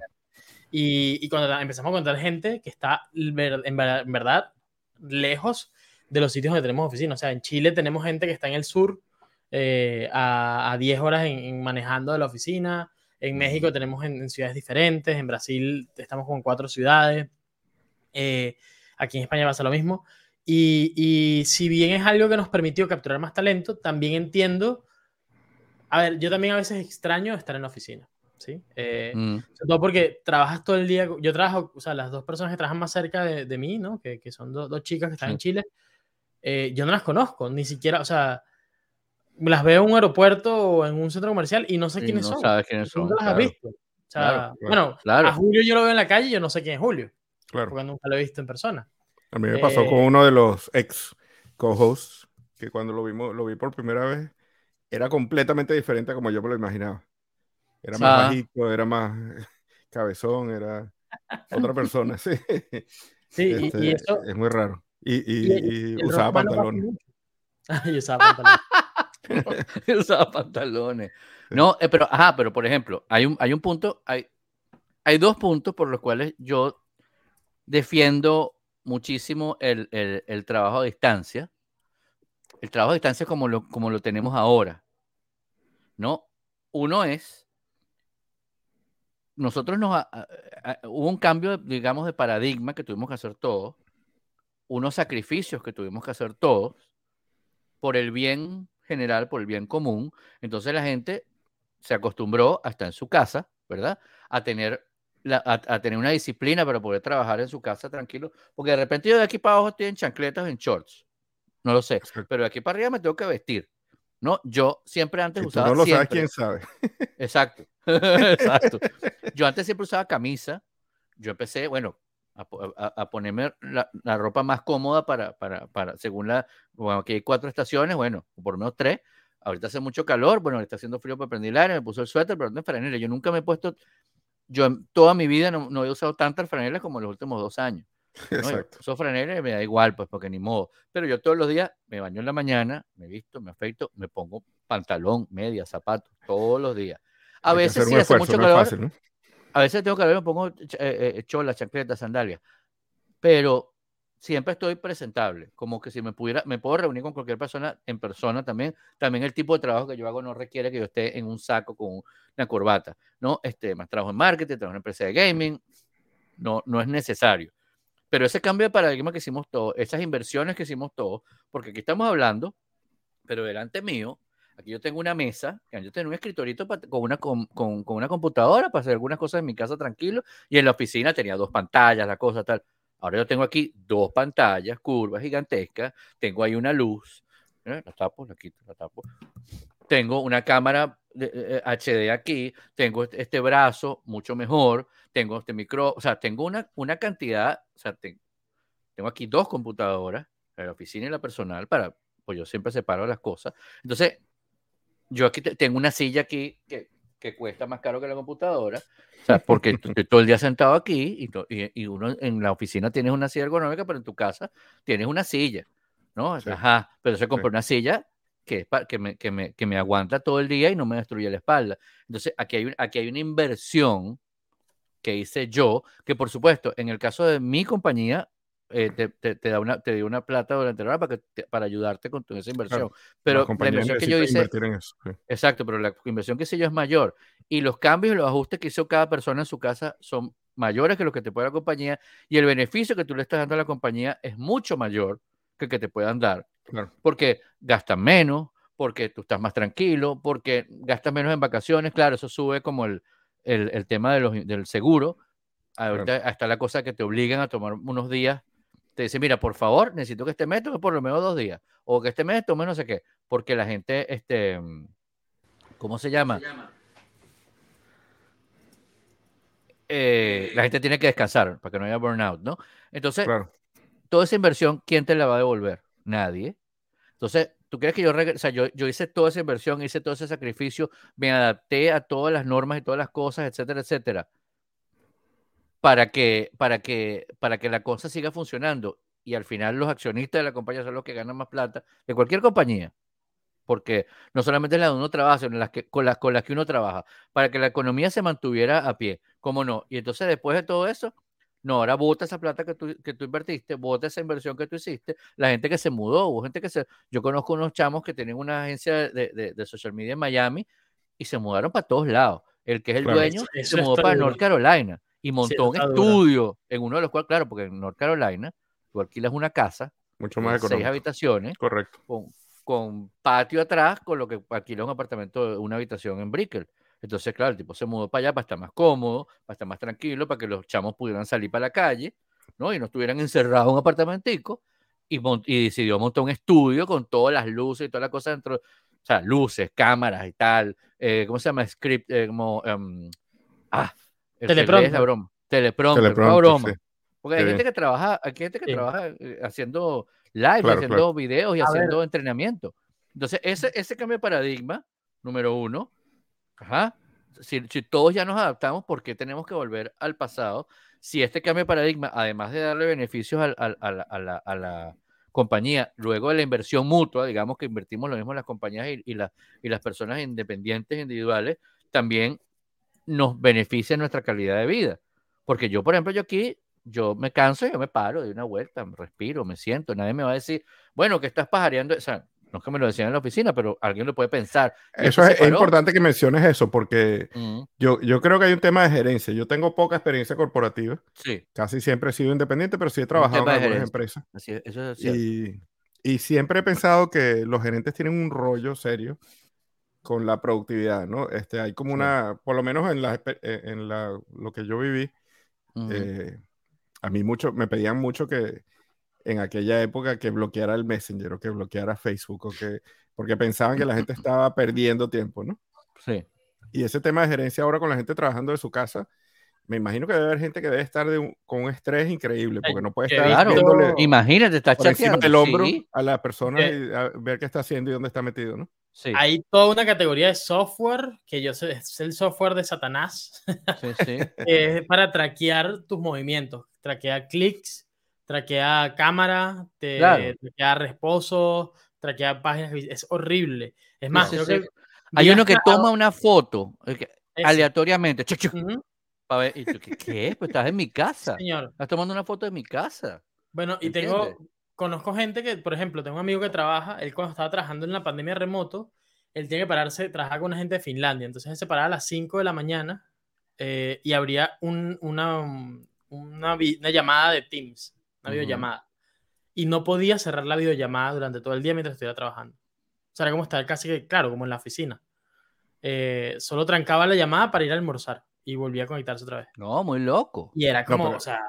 Y, y, cuando empezamos a contar gente que está en, verdad lejos de los sitios donde tenemos oficinas. O sea, en Chile tenemos gente que está en el sur eh, a, a, 10 horas en, manejando de la oficina. En México tenemos en, ciudades diferentes, en Brasil estamos con cuatro ciudades, eh, aquí en España pasa lo mismo. Y, y, si bien es algo que nos permitió capturar más talento, también entiendo, a ver, yo también a veces extraño estar en la oficina. ¿Sí? Eh, mm. Sobre todo porque trabajas todo el día, yo trabajo, o sea, las dos personas que trabajan más cerca de, de mí, ¿no? Que, que son dos chicas que están en Chile, yo no las conozco, ni siquiera, o sea, las veo en un aeropuerto o en un centro comercial y no sé quiénes no son. sabes quiénes son. No las has visto. O sea, bueno, a Julio yo lo veo en la calle y yo no sé quién es Julio. Claro. Porque nunca lo he visto en persona. A mí me pasó con eh, uno de los ex co-hosts que cuando lo vimos, lo vi por primera vez, era completamente diferente a como yo me lo imaginaba. Era más bajito, era más cabezón, era otra persona, sí. Sí, y, este, eso... Es muy raro. Y, y, usaba pantalones. y usaba pantalones. usaba pantalones. No, eh, pero, ajá, pero por ejemplo, hay un, hay un punto, hay, hay dos puntos por los cuales yo defiendo muchísimo el, el, el trabajo a distancia. El trabajo a distancia como lo, como lo tenemos ahora. ¿No? Uno es nosotros nos hubo un cambio, digamos, de paradigma que tuvimos que hacer todos, unos sacrificios que tuvimos que hacer todos por el bien general, por el bien común. Entonces la gente se acostumbró a estar en su casa, ¿verdad? A tener, a, tener una disciplina para poder trabajar en su casa tranquilo, porque de repente yo de aquí para abajo estoy en chancletas, en shorts, no lo sé, pero de aquí para arriba me tengo que vestir. ¿no? Yo siempre antes usaba. no lo sabes, quién sabe. Exacto. Exacto. Yo antes siempre usaba camisa. Yo empecé, bueno, a, ponerme la, ropa más cómoda para, para, para según la, bueno, aquí hay cuatro estaciones, bueno, por lo menos tres. Ahorita hace mucho calor, bueno, está haciendo frío para prender el aire, me puso el suéter, pero no es franela. Yo nunca me he puesto, yo en toda mi vida no, no he usado tantas franelas como en los últimos dos años. Exacto. Uso franela me da igual, pues, porque ni modo. Pero yo todos los días me baño en la mañana, me visto, me afeito, me pongo pantalón, media, zapatos, todos los días. A veces sí hace mucho calor. A veces tengo calor, me pongo eh, eh, cholas, chancletas, sandalias. Pero siempre estoy presentable, como que si me pudiera, me puedo reunir con cualquier persona en persona también. También el tipo de trabajo que yo hago no requiere que yo esté en un saco con una corbata, ¿no? Este, más trabajo en marketing, trabajo en una empresa de gaming, no, no es necesario. Pero ese cambio de paradigma que hicimos todos, esas inversiones que hicimos todos, porque aquí estamos hablando, pero delante mío, aquí yo tengo una mesa, yo tengo un escritorito con, una, con, con, una computadora para hacer algunas cosas en mi casa tranquilo, y en la oficina tenía dos pantallas, la cosa tal. Ahora yo tengo aquí dos pantallas, curvas gigantescas, tengo ahí una luz, ¿eh? la tapo, la quito, la tapo. Tengo una cámara HD aquí, tengo este, este brazo mucho mejor, tengo este micro, o sea, tengo una, una cantidad, o sea, tengo aquí dos computadoras, la oficina y la personal, para, pues yo siempre separo las cosas. Entonces, yo aquí tengo una silla aquí que, que, cuesta más caro que la computadora, o sea, porque estoy todo el día sentado aquí y, y, uno en la oficina tienes una silla ergonómica, pero en tu casa tienes una silla, ¿no? Ajá, pero se compró una silla que, que, me, que, me, que me aguanta todo el día y no me destruye la espalda. Entonces, aquí hay, aquí hay una inversión que hice yo, que por supuesto, en el caso de mi compañía, eh, te, te, da una, te dio una plata durante la hora para, que para ayudarte con esa inversión. pero la inversión que yo hice. Exacto, pero la inversión que hice yo es mayor. Y los cambios y los ajustes que hizo cada persona en su casa son mayores que los que te puede la compañía. Y el beneficio que tú le estás dando a la compañía es mucho mayor que el que te puedan dar. Porque gastan menos, porque tú estás más tranquilo, porque gastas menos en vacaciones. Claro, eso sube como el, el, el tema de los, del seguro. Ahorita hasta la cosa que te obligan a tomar unos días. Te dicen, mira, por favor, necesito que este mes tome por lo menos dos días. O que este mes tome no sé qué. Porque la gente, este, ¿cómo se llama? Eh, la gente tiene que descansar para que no haya burnout, ¿no? Entonces, toda esa inversión, ¿quién te la va a devolver? Nadie. Entonces, ¿Tú crees que yo, o sea, yo, yo hice toda esa inversión, hice todo ese sacrificio, me adapté a todas las normas y todas las cosas, etcétera, etcétera, para que, para que, para que la cosa siga funcionando? Y al final los accionistas de la compañía son los que ganan más plata de cualquier compañía. Porque no solamente la de uno trabaja, sino las que, con, las, con las que uno trabaja, para que la economía se mantuviera a pie. ¿Cómo no? Y entonces después de todo eso, no, ahora bota esa plata que tú, que tú invertiste, bota esa inversión que tú hiciste. La gente que se mudó, hubo gente que se. Yo conozco unos chamos que tienen una agencia de, de, social media en Miami y se mudaron para todos lados. El que es el dueño se mudó para North Carolina y montó un estudio en uno de los cuales, claro, porque en North Carolina tú alquilas una casa, mucho más seis habitaciones, correcto, con, con patio atrás, con lo que alquila un apartamento, una habitación en Brickell. Entonces, claro, el tipo se mudó para allá para estar más cómodo, para estar más tranquilo, para que los chamos pudieran salir para la calle, ¿no? Y no estuvieran encerrados en un apartamentico. Y, y decidió montar un estudio con todas las luces y toda la cosa dentro. O sea, luces, cámaras y tal. Eh, ¿Cómo se llama? Script, eh, como. Um, ah, teleprompter. la broma. Teleprompter, broma. Porque hay gente que trabaja, hay gente que trabaja eh, haciendo live, haciendo videos y haciendo entrenamiento. Entonces, ese, ese cambio de paradigma, número uno, Ajá. si, todos ya nos adaptamos, ¿por qué tenemos que volver al pasado? Si este cambio de paradigma, además de darle beneficios a, la, compañía, luego de la inversión mutua, digamos que invertimos lo mismo en las compañías y, y, y las personas independientes, individuales, también nos beneficia nuestra calidad de vida. Porque yo, por ejemplo, yo aquí, yo me canso y yo me paro, de una vuelta, me respiro, me siento, nadie me va a decir, bueno, que estás pajareando, o sea, no es que me lo decían en la oficina, pero alguien lo puede pensar. Eso es, importante que menciones eso, porque yo, yo creo que hay un tema de gerencia. Yo tengo poca experiencia corporativa. Sí. Casi siempre he sido independiente, pero sí he trabajado en algunas empresas. Así eso es y, y, siempre he pensado que los gerentes tienen un rollo serio con la productividad, ¿no? Este, hay como una, por lo menos en, la, en la, lo que yo viví, eh, a mí mucho, me pedían mucho que en aquella época que bloqueara el Messenger o que bloqueara Facebook o que, porque pensaban que la gente estaba perdiendo tiempo, ¿no? Sí. Y ese tema de gerencia ahora con la gente trabajando de su casa, me imagino que debe haber gente que debe estar con un estrés increíble, porque no puede estar claro. imagínate, está por encima del hombro a la persona y ver qué está haciendo y dónde está metido, ¿no? Sí. Hay toda una categoría de software que yo sé, es el software de Satanás, sí, sí. es para traquear tus movimientos, traquear clics, traquea cámara, te traquea reposo, traquea páginas, es horrible. Es más, creo que hay uno que toma una foto aleatoriamente. y ¿qué, Pues estás en mi casa. Señor. Estás tomando una foto de mi casa. Bueno, y tengo, conozco gente que, por ejemplo, tengo un amigo que trabaja, él cuando estaba trabajando en la pandemia remoto, él tiene que pararse, trabajar con una gente de Finlandia. Entonces él se paraba a las 5 de la mañana eh, y habría un, una, una, una, llamada de Teams una videollamada. Y no podía cerrar la videollamada durante todo el día mientras estuviera trabajando. O sea, era como estar casi que, claro, como en la oficina. Eh, solo trancaba la llamada para ir a almorzar y volvía a conectarse otra vez. No, muy loco. Y era como, o sea,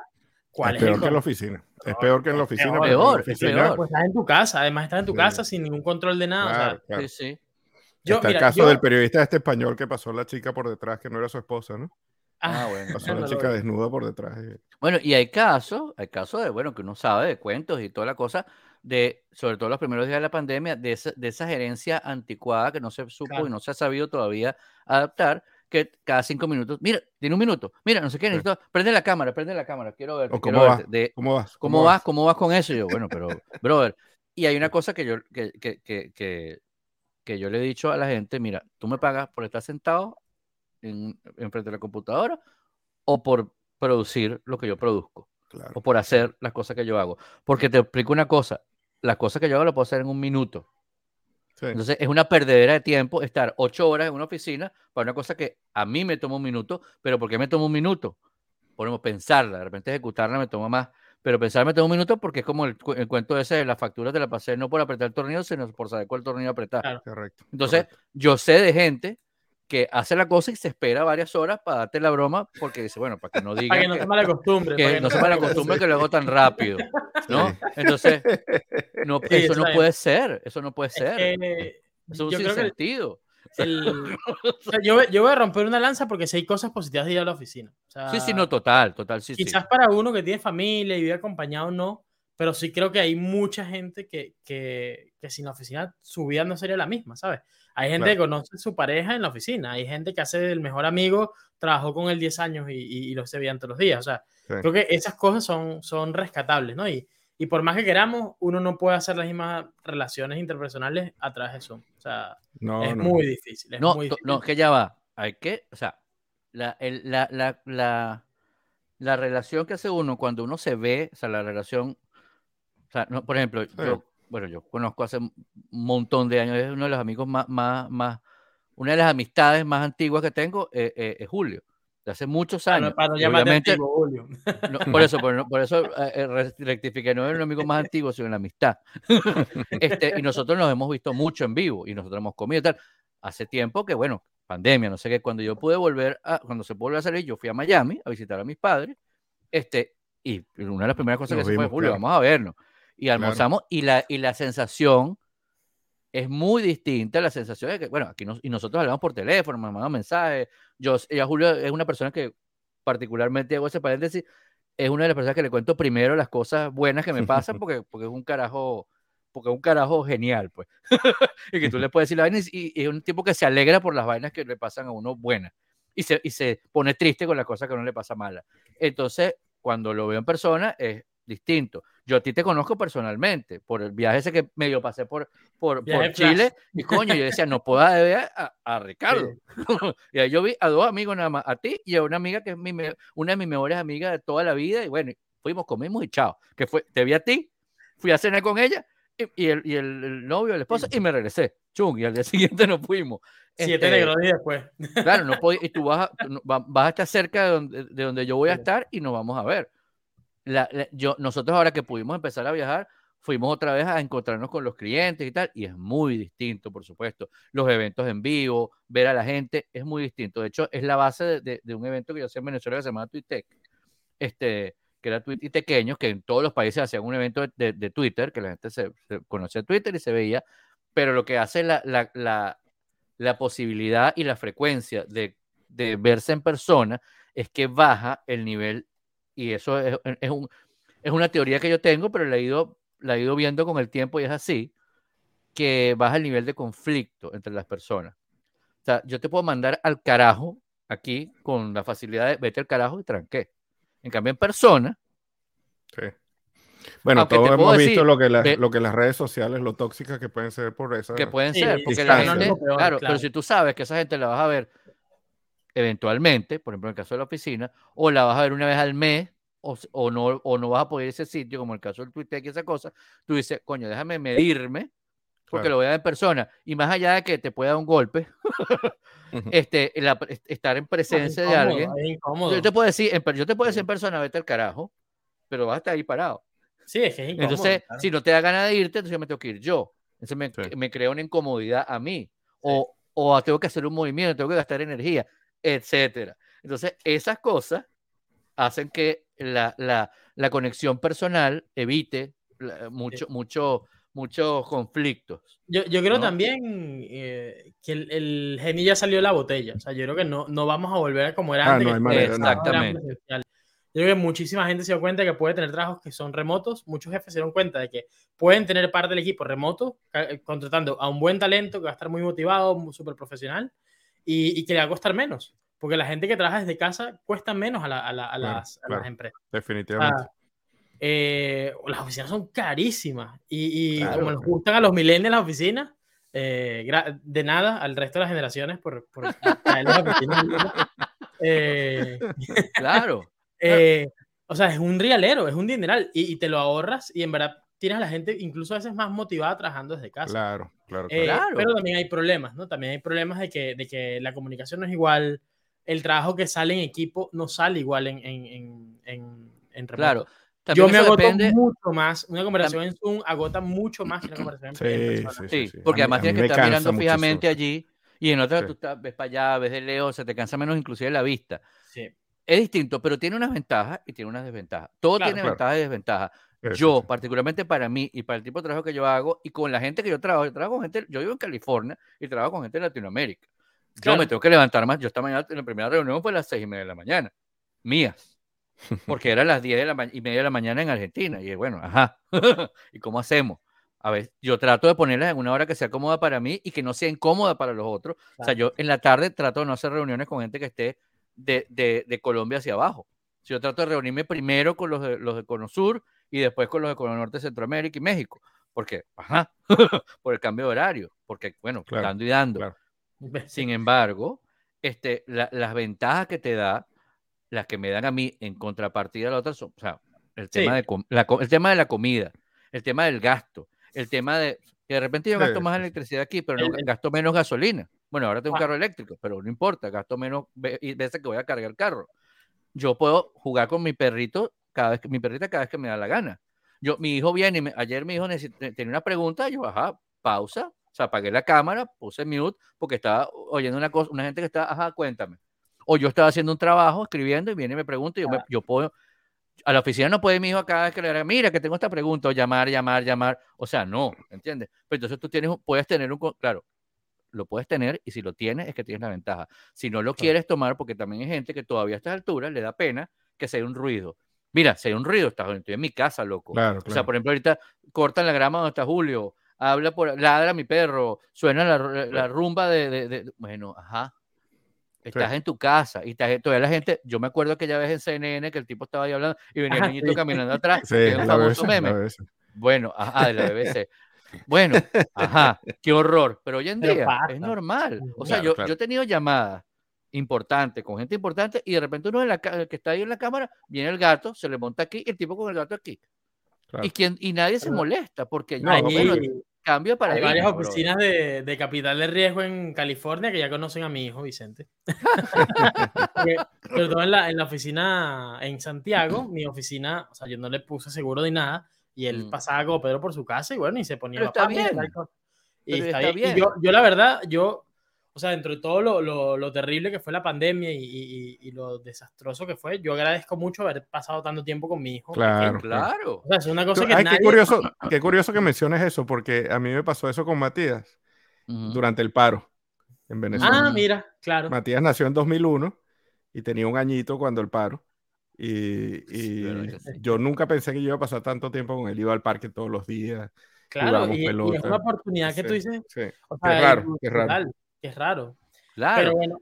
¿cuál es, peor que en la oficina. Es peor que en la oficina. Es peor, es peor. Pues estás en tu casa, además estás en tu casa sin ningún control de nada. Sí, sí. Yo, Está el caso del periodista este español que pasó la chica por detrás, que no era su esposa, ¿no? Ah, ah, bueno. Pasó una chica desnuda por detrás. Bueno, y hay casos, hay casos de, bueno, que uno sabe de cuentos y toda la cosa, de, sobre todo los primeros días de la pandemia, de esa, de esa gerencia anticuada que no se supo y no se ha sabido todavía adaptar, que cada cinco minutos, mira, tiene un minuto, mira, no sé qué, necesito, prende la cámara, prende la cámara, quiero ver. ¿Cómo, ¿Cómo, vas? ¿Cómo vas? ¿Cómo vas? ¿Cómo vas con eso? yo, bueno, pero, brother, y hay una cosa que yo, que, que, que, que yo le he dicho a la gente, mira, tú me pagas por estar sentado en, frente de la computadora o por producir lo que yo produzco. O por hacer las cosas que yo hago. Porque te explico una cosa, las cosas que yo hago las puedo hacer en un minuto. Entonces es una perdedera de tiempo estar ocho horas en una oficina para una cosa que a mí me toma un minuto, pero ¿por qué me toma un minuto? Podemos pensarla, de repente ejecutarla me toma más, pero pensar me toma un minuto porque es como el, cuento ese de las facturas de la pasé no por apretar el tornillo, sino por saber cuál tornillo apretar. Correcto. Entonces, yo sé de gente que hace la cosa y se espera varias horas para darte la broma porque dice, bueno, para que no diga para que no se mala costumbre. Que, no, se mala costumbre que lo hago tan rápido, ¿no? Entonces, no, eso no puede ser, eso no puede ser. eso es un sentido. yo, yo, voy a romper una lanza porque si hay cosas positivas de ir a la oficina. sí, sí, no, total, total, sí. Quizás para uno que tiene familia y vive acompañado no, pero sí creo que hay mucha gente que, que, que sin la oficina su vida no sería la misma, ¿sabes? Hay gente que conoce a su pareja en la oficina, hay gente que hace el mejor amigo, trabajó con él 10 años y, y, lo se veían todos los días. O sea, creo que esas cosas son, son rescatables, ¿no? Y, y por más que queramos, uno no puede hacer las mismas relaciones interpersonales a través de Zoom. O sea, es muy difícil. no, muy no, es que ya va. Hay que, o sea, la, la, la, la, la relación que hace uno cuando uno se ve, o sea, la relación, o sea, no, por ejemplo, yo bueno, yo conozco hace un montón de años, es uno de los amigos más, más, más una de las amistades más antiguas que tengo eh, eh, es Julio, de hace muchos años. Para no, obviamente, Julio. por eso, por, eso eh, rectifiqué, no es el amigo más antiguo, sino la amistad. este, y nosotros nos hemos visto mucho en vivo y nosotros hemos comido y tal. Hace tiempo que, bueno, pandemia, no sé qué, cuando yo pude volver, a, cuando se pudo volver a salir, yo fui a Miami a visitar a mis padres, este, y una de las primeras cosas que se fue, Julio, vamos a vernos y almorzamos y, la, y la sensación es muy distinta la sensación de que, bueno, aquí y nosotros hablamos por teléfono, me mandan mensajes. Yo, ella, Julio, es una persona que particularmente hago ese paréntesis, es una de las personas que le cuento primero las cosas buenas que me pasan porque, porque es un carajo, porque es un carajo genial, pues. y que tú le puedes decir la vaina y, es un tipo que se alegra por las vainas que le pasan a uno buenas. y se, y se pone triste con las cosas que no le pasa mala. Entonces, cuando lo veo en persona es distinto. Yo a ti te conozco personalmente por el viaje ese que medio pasé por, por, Chile y coño, yo decía, no puedo ver a, Ricardo. y ahí yo vi a dos amigos nada más, a ti y a una amiga que es mi, una de mis mejores amigas de toda la vida y bueno, fuimos, comimos y chao. Que fue, te vi a ti, fui a cenar con ella y, el, y el, novio, el esposo, y me regresé. Chung, y al día siguiente nos fuimos. Siete este, negros días después. Claro, no puedo, y tú vas a, vas a estar cerca de donde, de donde yo voy a estar y nos vamos a ver yo, nosotros ahora que pudimos empezar a viajar, fuimos otra vez a encontrarnos con los clientes y tal, y es muy distinto, por supuesto. Los eventos en vivo, ver a la gente, es muy distinto. De hecho, es la base de, un evento que yo hacía en Venezuela que se llama Twitter, este, que era Twittequeños, que en todos los países hacían un evento de, Twitter, que la gente se, conocía Twitter y se veía, pero lo que hace la, la, la, posibilidad y la frecuencia de verse en persona es que baja el nivel y eso es, es, un, es, una teoría que yo tengo, pero la he, ido, la he ido viendo con el tiempo y es así, que baja el nivel de conflicto entre las personas. O sea, yo te puedo mandar al carajo aquí con la facilidad de vete al carajo y tranqué. En cambio, en persona. Sí. Bueno, todos hemos visto lo, que lo que las redes sociales, lo tóxicas que pueden ser por eso. Que pueden ser, porque la gente, claro, pero si tú sabes que esa gente la vas a ver eventualmente, por ejemplo en el caso de la oficina, o la vas a ver una vez al mes, o, o no, o no vas a poder ir a ese sitio, como el caso del Twitter y esa cosa, tú dices, coño, déjame medirme, porque lo voy a ver en persona, y más allá de que te pueda dar un golpe, este, estar en presencia de alguien, yo te puedo decir, en, yo te puedo decir en persona, vete al carajo, pero vas a estar ahí parado. Sí, es que es Entonces, si no te da ganas de irte, entonces yo me tengo que ir yo. Entonces me, me crea una incomodidad a mí. O, o tengo que hacer un movimiento, tengo que gastar energía etcétera. Entonces, esas cosas hacen que la, la, la conexión personal evite mucho, mucho, muchos conflictos. Yo, yo creo también eh, que el, el genio ya salió de la botella. O sea, yo creo que no, no vamos a volver a como era ah, antes. No Exactamente. Yo creo que muchísima gente se dio cuenta que puede tener trabajos que son remotos. Muchos jefes se dieron cuenta de que pueden tener parte del equipo remoto, contratando a un buen talento que va a estar muy motivado, súper profesional y, que le va a costar menos. Porque la gente que trabaja desde casa cuesta menos a, las, empresas. Definitivamente. Eh, las oficinas son carísimas y, como les gustan a los millennials las oficinas, eh, de nada al resto de las generaciones por, por eh, claro. o sea, es un rialero, es un dineral y, te lo ahorras y en verdad tienes a la gente incluso a veces más motivada trabajando desde casa. Claro, claro. claro. Pero también hay problemas, ¿no? También hay problemas de que, de que la comunicación no es igual, el trabajo que sale en equipo no sale igual en, en, en, en remoto. Claro. Yo me agoto mucho más. Una conversación en Zoom agota mucho más que una conversación en sí, sí, sí, porque además tienes que estar mirando fijamente allí y en otra tú estás, ves para allá, ves de lejos, se te cansa menos inclusive la vista. Sí. Es distinto, pero tiene unas ventajas y tiene unas desventajas. Todo tiene ventajas y desventajas. Yo, particularmente para mí y para el tipo de trabajo que yo hago y con la gente que yo trabajo, yo trabajo con gente, yo vivo en California y trabajo con gente de Latinoamérica. Yo me tengo que levantar más. Yo esta mañana en la primera reunión fue a las seis y media de la mañana, mías, porque era las diez de la y media de la mañana en Argentina. Y bueno, ajá, ¿y cómo hacemos? A ver, yo trato de ponerlas en una hora que sea cómoda para mí y que no sea incómoda para los otros. O sea, yo en la tarde trato de no hacer reuniones con gente que esté de, de, de Colombia hacia abajo. Si yo trato de reunirme primero con los de, los de Cono Sur y después con los de Cono Norte, Centroamérica y México. Porque, ajá, por el cambio de horario. Porque, bueno, dando y dando. Sin embargo, este, las ventajas que te da, las que me dan a mí en contrapartida a la otra, son, o sea, el tema, de la, el tema de la comida, el tema del gasto, el tema de que de repente yo gasto más electricidad aquí, pero no, gasto menos gasolina. Bueno, ahora tengo un ah. carro eléctrico, pero no importa, gasto menos veces que voy a cargar el carro. Yo puedo jugar con mi perrito cada vez que mi perrita cada vez que me da la gana. Yo, mi hijo viene y ayer mi hijo tenía una pregunta, yo, ajá, pausa, o sea, apagué la cámara, puse mute porque estaba oyendo una cosa, una gente que está, ajá, cuéntame. O yo estaba haciendo un trabajo, escribiendo, y viene y me pregunta, y yo, yo puedo, a la oficina no puede mi hijo cada vez que le diga, mira, que tengo esta pregunta, o llamar, llamar, llamar. O sea, no, ¿entiendes? Pero entonces tú tienes, puedes tener un, claro, lo puedes tener, y si lo tienes, es que tienes la ventaja. Si no lo quieres tomar, porque también hay gente que todavía a estas alturas le da pena que sea un ruido. Mira, si hay un ruido, estoy en mi casa, loco. O sea, por ejemplo, ahorita cortan la grama donde está Julio, habla por, ladra mi perro, suena la, rumba de, Bueno, ajá. Estás en tu casa y estás, todavía la gente, yo me acuerdo que ya ves en CNN que el tipo estaba ahí hablando y venía el niñito caminando atrás, sí, que es un famoso meme. Bueno, ajá, de la BBC. Bueno, ajá, qué horror, pero hoy en día es normal. O sea, yo, yo he tenido llamadas importantes con gente importante y de repente uno en la, que está ahí en la cámara, viene el gato, se le monta aquí el tipo con el gato aquí. Y, quien, y nadie se molesta porque no, cambio para Hay varias oficinas de, de, capital de riesgo en California que ya conocen a mi hijo Vicente. Perdón, en la, en la oficina en Santiago, mi oficina, o sea, yo no le puse seguro de nada y él mm. pasaba como Pedro por su casa y bueno, y se ponía está bien. Y, está bien. Y yo, yo, la verdad, yo, o sea, dentro de todo lo, lo, lo terrible que fue la pandemia y, y, lo desastroso que fue, yo agradezco mucho haber pasado tanto tiempo con mi hijo. Claro, claro. O sea, es una cosa que Ay, qué, curioso, qué curioso que menciones eso, porque a mí me pasó eso con Matías durante el paro en Venezuela. Ah, mira, claro. Matías nació en 2001 y tenía un añito cuando el paro. Y, yo nunca pensé que yo iba a pasar tanto tiempo con él. Iba al parque todos los días. Claro, y, es una oportunidad que tú dices. Sí. O sea, es raro, es raro. Es raro. Claro. Pero bueno,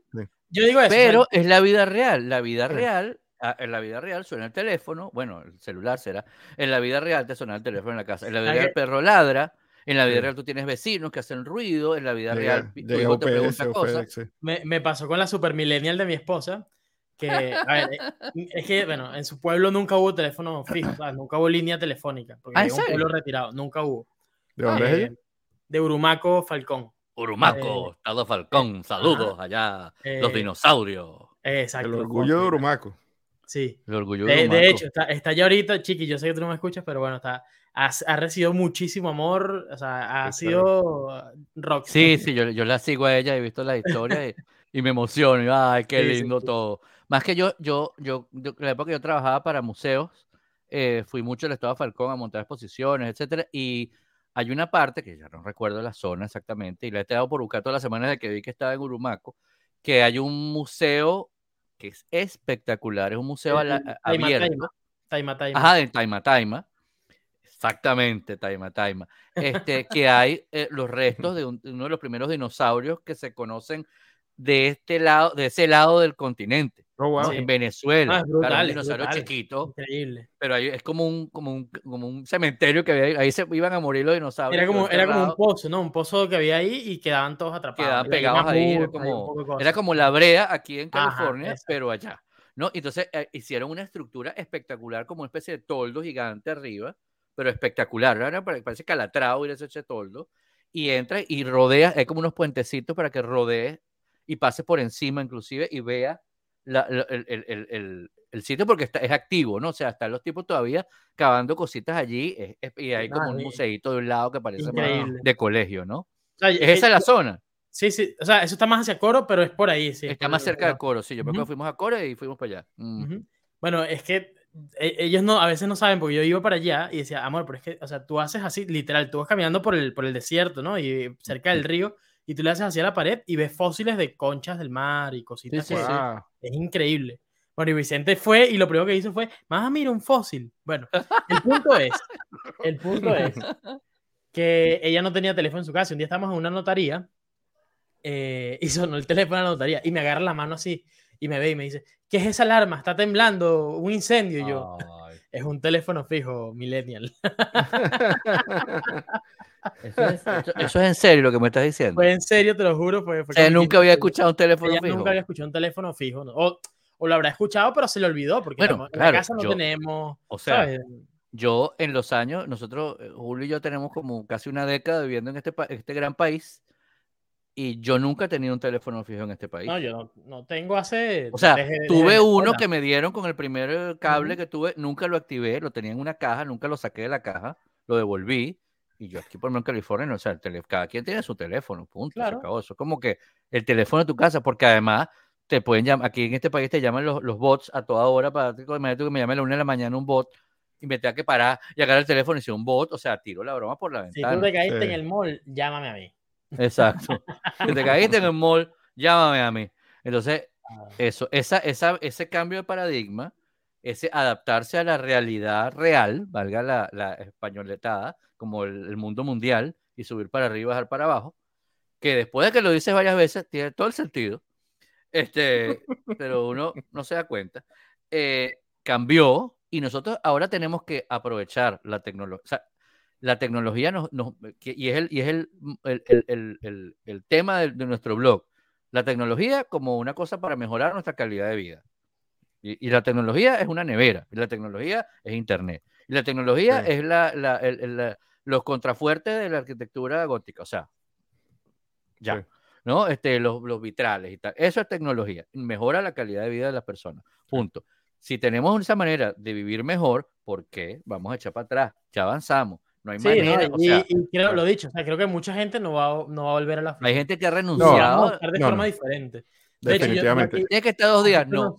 yo digo eso. Pero es la vida real. La vida real, ah, en la vida real suena el teléfono. Bueno, el celular será. En la vida real te suena el teléfono en la casa. En la vida real el perro ladra. En la vida real tú tienes vecinos que hacen ruido. En la vida real tu hijo te pregunta cosas. Me, me pasó con la super millennial de mi esposa que, a ver, eh, es que, bueno, en su pueblo nunca hubo teléfono fijo, nunca hubo línea telefónica, porque ¿Ah, un pueblo retirado, nunca hubo. ¿De dónde es ella? De Urumaco, Falcón. Urumaco, eh, Estado Falcón, saludos allá, los eh, dinosaurios. Exacto. El orgullo de Urumaco. Sí. El orgullo de, Urumaco. De hecho, está, está, ya ahorita, Chiqui, yo sé que tú no me escuchas, pero bueno, está, ha, ha recibido muchísimo amor, o sea, ha sido rock. Sí, sí, yo, yo la sigo a ella, he visto la historia y, y me emociono, y, ay, qué lindo todo. Más que yo, yo, yo, en la época que yo trabajaba para museos, eh, fui mucho al Estado de Falcón a montar exposiciones, etcétera, y hay una parte, que ya no recuerdo la zona exactamente, y la he estado por buscar todas las semanas de que vi que estaba en Urumaco, que hay un museo que es espectacular, es un museo abierto. Taima, taima. Ajá, de Taima Taima. Exactamente, Taima Taima. Este, que hay eh, los restos de uno de los primeros dinosaurios que se conocen de este lado, de ese lado del continente. Oh, en Venezuela. Ah, brutal, un dinosaurio chiquito. Increíble. Pero ahí es como un, como un, como un cementerio que había, ahí se iban a morir los dinosaurios. Era como, era como un pozo, ¿no? Un pozo que había ahí y quedaban todos atrapados. Quedaban pegados ahí. Era como, era como la brea aquí en California, pero allá. ¿no? Entonces eh, hicieron una estructura espectacular, como una especie de toldo gigante arriba, pero espectacular. ¿verdad? Parece calatrao ir ese toldo. Y entra y rodea, hay como unos puentecitos para que rodee y pase por encima inclusive y vea el, sitio porque está, es activo, ¿no? O sea, están los tipos todavía cavando cositas allí y hay como un museito de un lado que parece de colegio, ¿no? es esa la zona. Sí, sí, o sea, eso está más hacia Coro, pero es por ahí, sí. Está más cerca de Coro, sí, yo creo que fuimos a Coro y fuimos para allá. Bueno, es que e, ellos no, a veces no saben, porque yo iba para allá y decía, amor, pero es que, o sea, tú haces así, literal, tú vas caminando por el, por el desierto, ¿no? Y cerca del río, y tú le haces hacia la pared y ves fósiles de conchas del mar y cositas. Sí, Es increíble. Bueno, y Vicente fue y lo primero que hizo fue, más mira un fósil. Bueno, el punto es, el punto es que ella no tenía teléfono en su casa. Un día estábamos en una notaría eh, y sonó el teléfono en la notaría y me agarra la mano así y me ve y me dice, ¿qué es esa alarma? Está temblando, un incendio. Y yo, es un teléfono fijo, millennial. Eso es, eso, es, en serio lo que me estás diciendo. Fue en serio, te lo juro. Fue, nunca había escuchado un teléfono fijo. Nunca había escuchado un teléfono fijo. O, o, lo habrá escuchado, pero se le olvidó, porque en la casa no tenemos. O sea, yo en los años, nosotros, eh, Julio y yo tenemos como casi una década viviendo en este, este gran país. Y yo nunca he tenido un teléfono fijo en este país. No, yo no, no tengo hace. O sea, tuve uno que me dieron con el primer cable que tuve, nunca lo activé, lo tenía en una caja, nunca lo saqué de la caja, lo devolví y yo aquí por ejemplo en California, no, o sea, cada quien tiene su teléfono, punto. Claro. Eso es como que el teléfono de tu casa, porque además te pueden llamar, aquí en este país te llaman los, los bots a toda hora para que me llame a la una de la mañana un bot y me tenga que parar y agarrar el teléfono y si un bot, o sea, tiro la broma por la ventana. Si tú te caíste en el mall, llámame a mí. Exacto. si te caíste en el mall, llámame a mí. Entonces, ah. eso, esa, esa, ese cambio de paradigma, ese adaptarse a la realidad real, valga la, la españoletada, como el, mundo mundial y subir para arriba y bajar para abajo, que después de que lo dices varias veces, tiene todo el sentido. Este, pero uno no se da cuenta. Eh, cambió y nosotros ahora tenemos que aprovechar la tecnología. O sea, la tecnología nos, y es el, y es el, el, el, tema de, nuestro blog. La tecnología como una cosa para mejorar nuestra calidad de vida. Y, la tecnología es una nevera, y la tecnología es Internet. Y la tecnología es la, la, los contrafuertes de la arquitectura gótica. O sea, ya. ¿no? Este, los, los, vitrales y tal. Eso es tecnología. Mejora la calidad de vida de las personas. Punto. Si tenemos esa manera de vivir mejor, ¿por qué? Vamos a echar para atrás. Ya avanzamos. No hay manera. y, creo, lo dicho, o sea, creo que mucha gente no va, no va a volver a la Hay gente que ha renunciado. No, de forma diferente. Definitivamente. Tiene que estar dos días, no.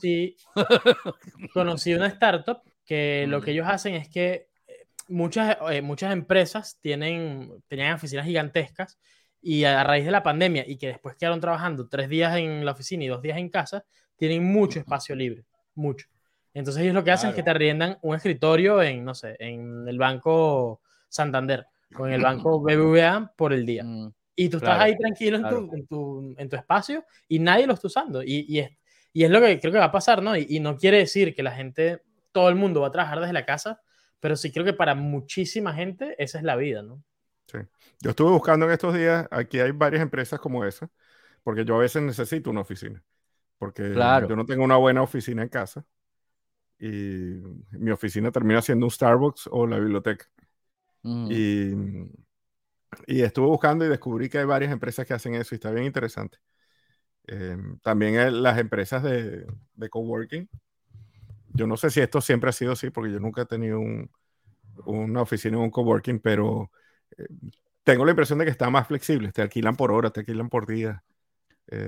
Conocí, una startup que lo que ellos hacen es que eh, muchas, eh, muchas empresas tienen, tenían oficinas gigantescas y a raíz de la pandemia y que después quedaron trabajando tres días en la oficina y dos días en casa, tienen mucho espacio libre, mucho. Entonces ellos lo que hacen es que te arriendan un escritorio en, no sé, en el Banco Santander o en el Banco BBVA por el día. Mm, y tú estás ahí tranquilo en, tu, en, tu, en, tu, espacio y nadie lo está usando. Y, y, es, y es lo que creo que va a pasar, ¿no? Y, y no quiere decir que la gente, todo el mundo va a trabajar desde la casa, pero sí creo que para muchísima gente esa es la vida, ¿no? Sí. Yo estuve buscando en estos días, aquí hay varias empresas como esa, porque yo a veces necesito una oficina, porque yo no tengo una buena oficina en casa y mi oficina termina siendo un Starbucks o la biblioteca. Mm. Y, y, estuve buscando y descubrí que hay varias empresas que hacen eso y está bien interesante. Em, también las empresas de, de, coworking. Yo no sé si esto siempre ha sido así, porque yo nunca he tenido un, una oficina en un coworking, pero eh, tengo la impresión de que está más flexible. Te alquilan por hora, te alquilan por día.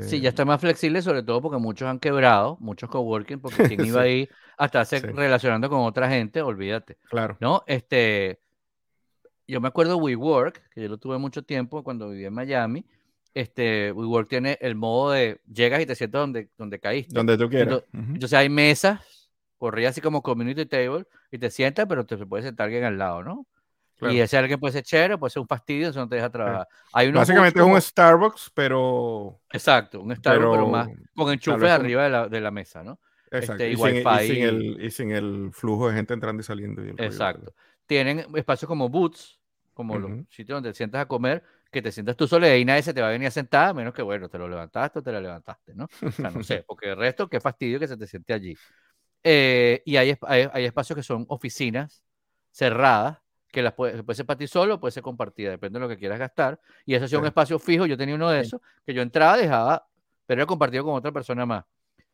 Sí, ya está más flexible, sobre todo porque muchos han quebrado, muchos coworking, porque quien iba ahí hasta se, relacionando con otra gente, olvídate. Claro. ¿No? Este, yo me acuerdo de WeWork, que yo lo tuve mucho tiempo cuando vivía en Miami. Este, WeWork tiene el modo de llegas y te sientas donde, donde caíste. Donde tú quieras. Entonces, hay mesas, corría así como community table, y te sientas, pero te puede sentar alguien al lado, ¿no? Y ese alguien puede ser chévere, puede ser un fastidio, eso no te deja trabajar. Hay Básicamente es un Starbucks, pero. Exacto, un Starbucks, pero, más con enchufes arriba de la, de la, mesa, ¿no? Exacto. Este, y, sin, y, sin el, y, sin el, flujo de gente entrando y saliendo. Exacto. Tienen espacios como boots, como los sitios donde te sientas a comer, que te sientas tú solo y ahí nadie se te va a venir a sentar, a menos que, bueno, te lo levantaste o te la levantaste, ¿no? O sea, no sé, porque el resto, qué fastidio que se te siente allí. Eh, y hay, hay, hay espacios que son oficinas cerradas, que las puede, puede ser para ti solo, puede ser compartida, depende de lo que quieras gastar. Y eso ha un espacio fijo. Yo tenía uno de esos, que yo entraba, dejaba, pero era compartido con otra persona más.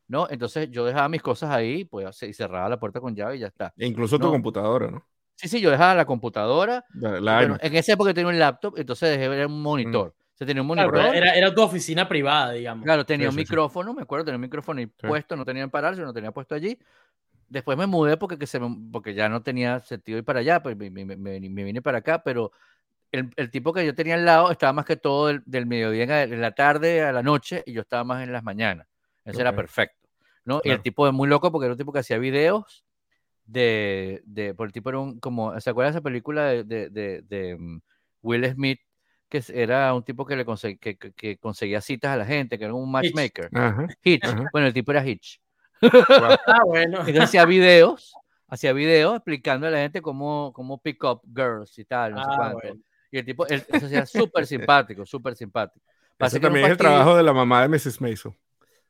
¿no? Entonces yo dejaba mis cosas ahí, pues, y cerraba la puerta con llave y ya está. E incluso tu computadora, ¿no? Sí, sí, yo dejaba la computadora. en esa época tenía un laptop, entonces dejé ver un monitor. Se tenía un monitor. era, era, tu oficina privada, digamos. Claro, tenía un micrófono, me acuerdo, tenía un micrófono y puesto, no tenía en pararse, no tenía puesto allí. Después me mudé porque, se porque ya no tenía sentido ir para allá, pues me, me, me, vine para acá, pero el, el, tipo que yo tenía al lado estaba más que todo del, del mediodía en la tarde a la noche y yo estaba más en las mañanas. Eso era perfecto. ¿no? Y el tipo es muy loco porque era un tipo que hacía videos de, de por el tipo era un, como, ¿se acuerdan de esa película de, de, de mm, Will Smith? Que era un tipo que le que, que, conseguía citas a la gente, que era un matchmaker. Hitch. Bueno, el tipo era Hitch. Ah, bueno. Entonces hacía videos, hacía videos explicando a la gente cómo, cómo pick up girls y tal, no sé ah. Y el tipo, él, eso hacía súper simpático, súper simpático. Ese también es el trabajo de la mamá de Mrs. Mason.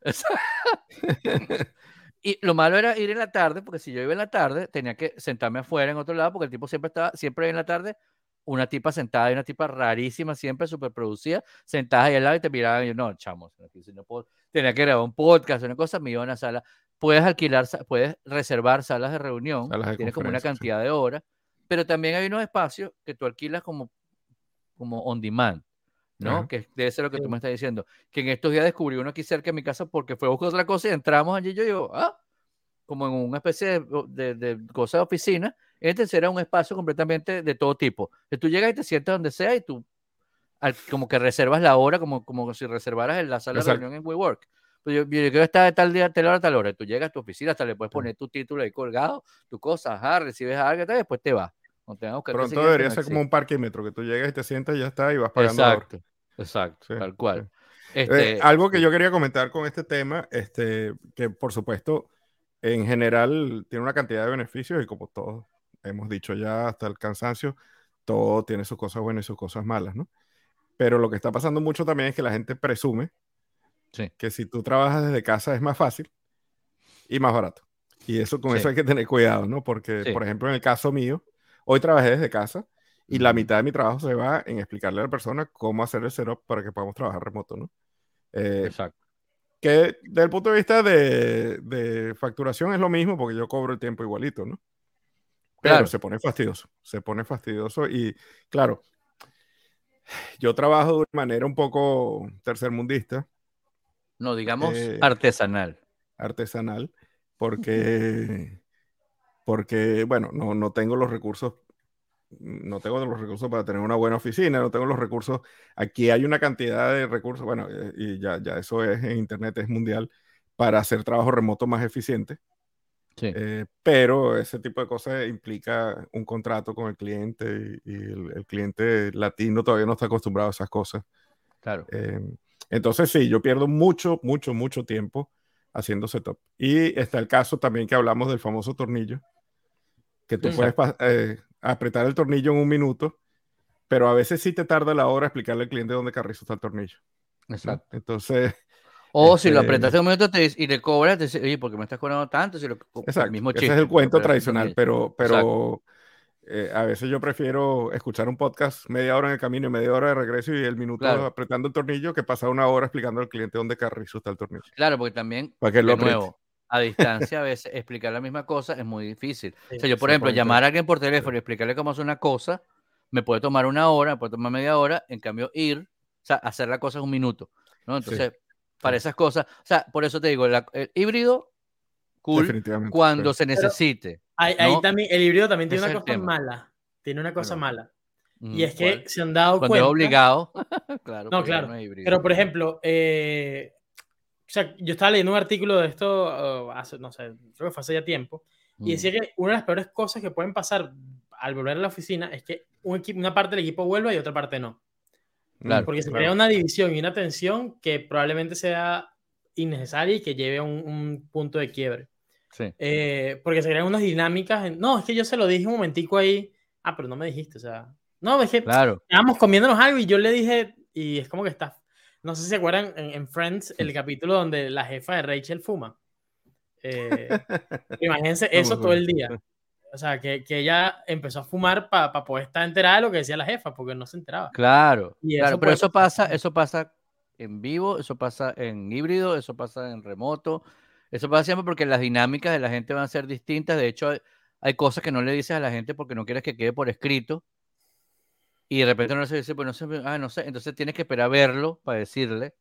y lo malo era ir en la tarde, porque si yo iba en la tarde, tenía que sentarme afuera en otro lado, porque el tipo siempre estaba, siempre en la tarde, una tipa sentada y una tipa rarísima, siempre súper producida, sentada ahí al lado y te miraban y yo, no, no puedo, tenía que grabar un podcast, una cosa, me iba a una sala. Puedes alquilar, puedes reservar salas de reunión, tienes como una cantidad de horas, pero también hay unos espacios que tú alquilas como, como on demand. ¿No? Que debe ser lo que tú me estás diciendo. Que en estos días descubrí uno aquí cerca de mi casa porque fue a buscar otra cosa y entramos allí y yo digo, ah, como en una especie de, de, cosa de oficina. Este será un espacio completamente de todo tipo. Que tú llegas y te sientas donde sea y tú como que reservas la hora, como, como si reservaras en la sala de reunión en WeWork. Pues yo, yo, quiero estar de tal día, tal hora, tal hora. Tú llegas a tu oficina, hasta le puedes poner tu título ahí colgado, tu cosa, ajá, recibes algo, y después te vas. Pronto debería ser como un parquímetro, que tú llegas y te sientas y ya está, y vas pagando. Exacto, exacto, tal cual. Este, algo que yo quería comentar con este tema, este, que por supuesto, en general tiene una cantidad de beneficios y como todos hemos dicho ya hasta el cansancio, todo tiene sus cosas buenas y sus cosas malas, ¿no? Pero lo que está pasando mucho también es que la gente presume que si tú trabajas desde casa es más fácil y más barato. Y eso con eso hay que tener cuidado, ¿no? Porque, por ejemplo, en el caso mío, hoy trabajé desde casa y la mitad de mi trabajo se va en explicarle a la persona cómo hacer el setup para que podamos trabajar remoto, ¿no? Eh, Exacto. Que desde el punto de vista de, de, facturación es lo mismo porque yo cobro el tiempo igualito, ¿no? Pero se pone fastidioso, se pone fastidioso y claro, yo trabajo de una manera un poco tercermundista. No, digamos eh, artesanal. Artesanal, porque, porque bueno, no, no tengo los recursos no tengo los recursos para tener una buena oficina, no tengo los recursos. Aquí hay una cantidad de recursos, bueno, eh, y ya, ya eso es en Internet, es mundial, para hacer trabajo remoto más eficiente. Sí. Eh, pero ese tipo de cosas implica un contrato con el cliente y, el, cliente latino todavía no está acostumbrado a esas cosas. Claro. Eh, entonces sí, yo pierdo mucho, mucho, mucho tiempo haciendo setup. Y está el caso también que hablamos del famoso tornillo, que tú puedes eh, apretar el tornillo en un minuto, pero a veces sí te tarda la hora explicarle al cliente dónde carrizo está el tornillo. Exacto. Entonces, o si lo este, apretaste un minuto y te cobras, te dice, oye, ¿por qué me estás cobrando tanto? Si lo, Exacto. mismo Ese es el cuento tradicional, pero, pero eh, a veces yo prefiero escuchar un podcast media hora en el camino y media hora de regreso y el minuto apretando el tornillo que pasa una hora explicando al cliente dónde carrizo está el tornillo. Claro, porque también, Para que de lo nuevo, a distancia a veces explicar la misma cosa es muy difícil. o sea, yo, por ejemplo, llamar a alguien por teléfono y explicarle cómo hacer una cosa, me puede tomar una hora, me puede tomar media hora, en cambio ir, o sea, hacer la cosa en un minuto, ¿no? Entonces para esas cosas. O sea, por eso te digo, el, híbrido, cool, cuando se necesite. Ahí, también, el híbrido también tiene una cosa mala. Tiene una cosa mala. Mm, y es que se han dado cuenta. Cuando obligado. claro. No, claro. pero por ejemplo, eh, o sea, yo estaba leyendo un artículo de esto uh, hace, no sé, creo que fue hace ya tiempo. Y decía mm. que una de las peores cosas que pueden pasar al volver a la oficina es que un equipo, una parte del equipo vuelva y otra parte no. Porque se crea una división y una tensión que probablemente sea innecesaria y que lleve a un, punto de quiebre. Sí. Eh, porque se crean unas dinámicas. no, es que yo se lo dije un momentico ahí. Ah, pero no me dijiste, o sea. No, es que claro. estábamos comiéndonos algo y yo le dije, y es como que está. No sé si se acuerdan en, Friends el capítulo donde la jefa de Rachel fuma. Eh, imagínense eso todo el día. O sea, que, que ella empezó a fumar para poder estar enterada de lo que decía la jefa, porque no se enteraba. Claro, claro pero eso pasa, eso pasa en vivo, eso pasa en híbrido, eso pasa en remoto, eso pasa siempre porque las dinámicas de la gente van a ser distintas. De hecho, hay, cosas que no le dices a la gente porque no quieres que quede por escrito. Y de repente no se dice, pues no sé, ah, no sé. Entonces tienes que esperar a verlo para decirle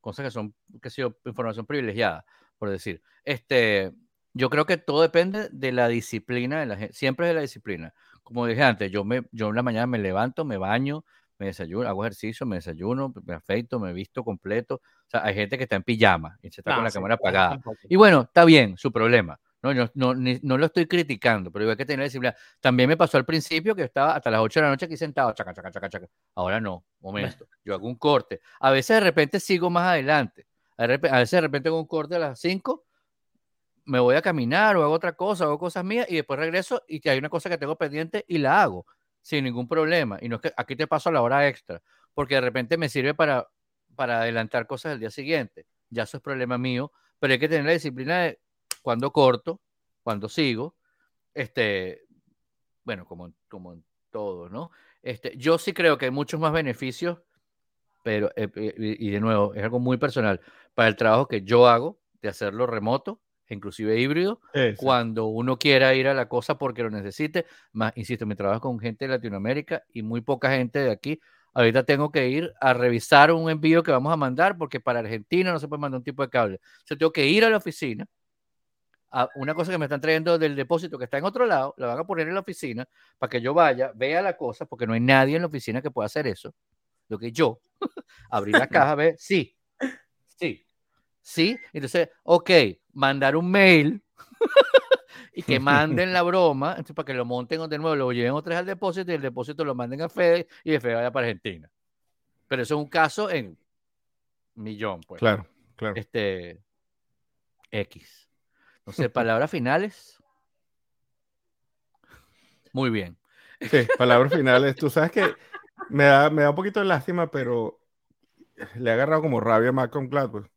cosas que son, que sido información privilegiada, por decir. Este, yo creo que todo depende de la disciplina de la gente, siempre es de la disciplina. Como dije antes, yo, me, yo en la mañana me levanto, me baño, me desayuno, hago ejercicio, me desayuno, me afeito, me visto completo. O sea, hay gente que está en pijama y se está con la cámara apagada. Y bueno, está bien, su problema. No, no, no, no, lo estoy criticando, pero hay que tener disciplina. También me pasó al principio que estaba hasta las 8 de la noche aquí sentado, chaca, chaca, chaca, chaca. Ahora no, momento. Yo hago un corte. A veces de repente sigo más adelante. A veces de repente hago un corte a las 5 me voy a caminar o hago otra cosa, hago cosas mías y después regreso y hay una cosa que tengo pendiente y la hago sin ningún problema. Y no es que aquí te paso la hora extra, porque de repente me sirve para, para adelantar cosas del día siguiente. Ya eso es problema mío, pero hay que tener la disciplina de cuando corto, cuando sigo, este, bueno, como, como en todo, ¿no? Este, yo sí creo que hay muchos más beneficios, pero, eh, eh, y de nuevo, es algo muy personal, para el trabajo que yo hago, de hacerlo remoto, inclusive híbrido, cuando uno quiera ir a la cosa porque lo necesite. Más, insisto, me trabajo con gente de Latinoamérica y muy poca gente de aquí. Ahorita tengo que ir a revisar un envío que vamos a mandar porque para Argentina no se puede mandar un tipo de cable. O tengo que ir a la oficina. A una cosa que me están trayendo del depósito que está en otro lado, la van a poner en la oficina para que yo vaya, vea la cosa, porque no hay nadie en la oficina que pueda hacer eso. Lo que yo, abrir la caja, ver, sí, sí, ¿sí? Entonces, ok, mandar un mail y que manden la broma, para que lo monten de nuevo, lo lleven otra vez al depósito y el depósito lo manden a Fede y de Fede vaya para Argentina. Pero eso es un caso en millón, pues. Claro, claro. Este, X. No sé, palabras finales. Muy bien. Sí, palabras finales. Tú sabes que me da, me da un poquito de lástima, pero le ha agarrado como rabia a Malcolm Gladwell.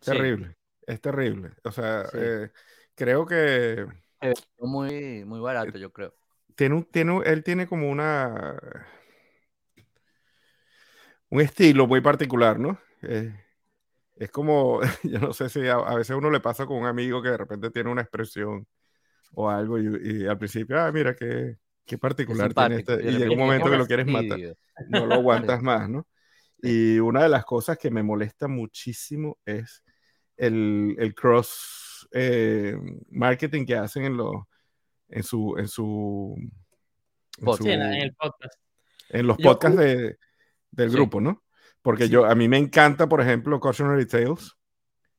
Terrible, es terrible. O sea, eh, creo que... Muy, muy barato, yo creo. Tiene un, tiene, él tiene como una... Un estilo muy particular, ¿no? Eh, es como, yo no sé si a, veces uno le pasa con un amigo que de repente tiene una expresión o algo y, al principio, ah, mira qué, qué particular tiene este, y llega un momento que lo quieres matar, no lo aguantas más, ¿no? Y una de las cosas que me molesta muchísimo es el, el cross eh, marketing que hacen en, los en su... En su, en, el podcast. En los podcasts de, del grupo, ¿no? Porque yo, a mí me encanta, por ejemplo, Cautionary Tales.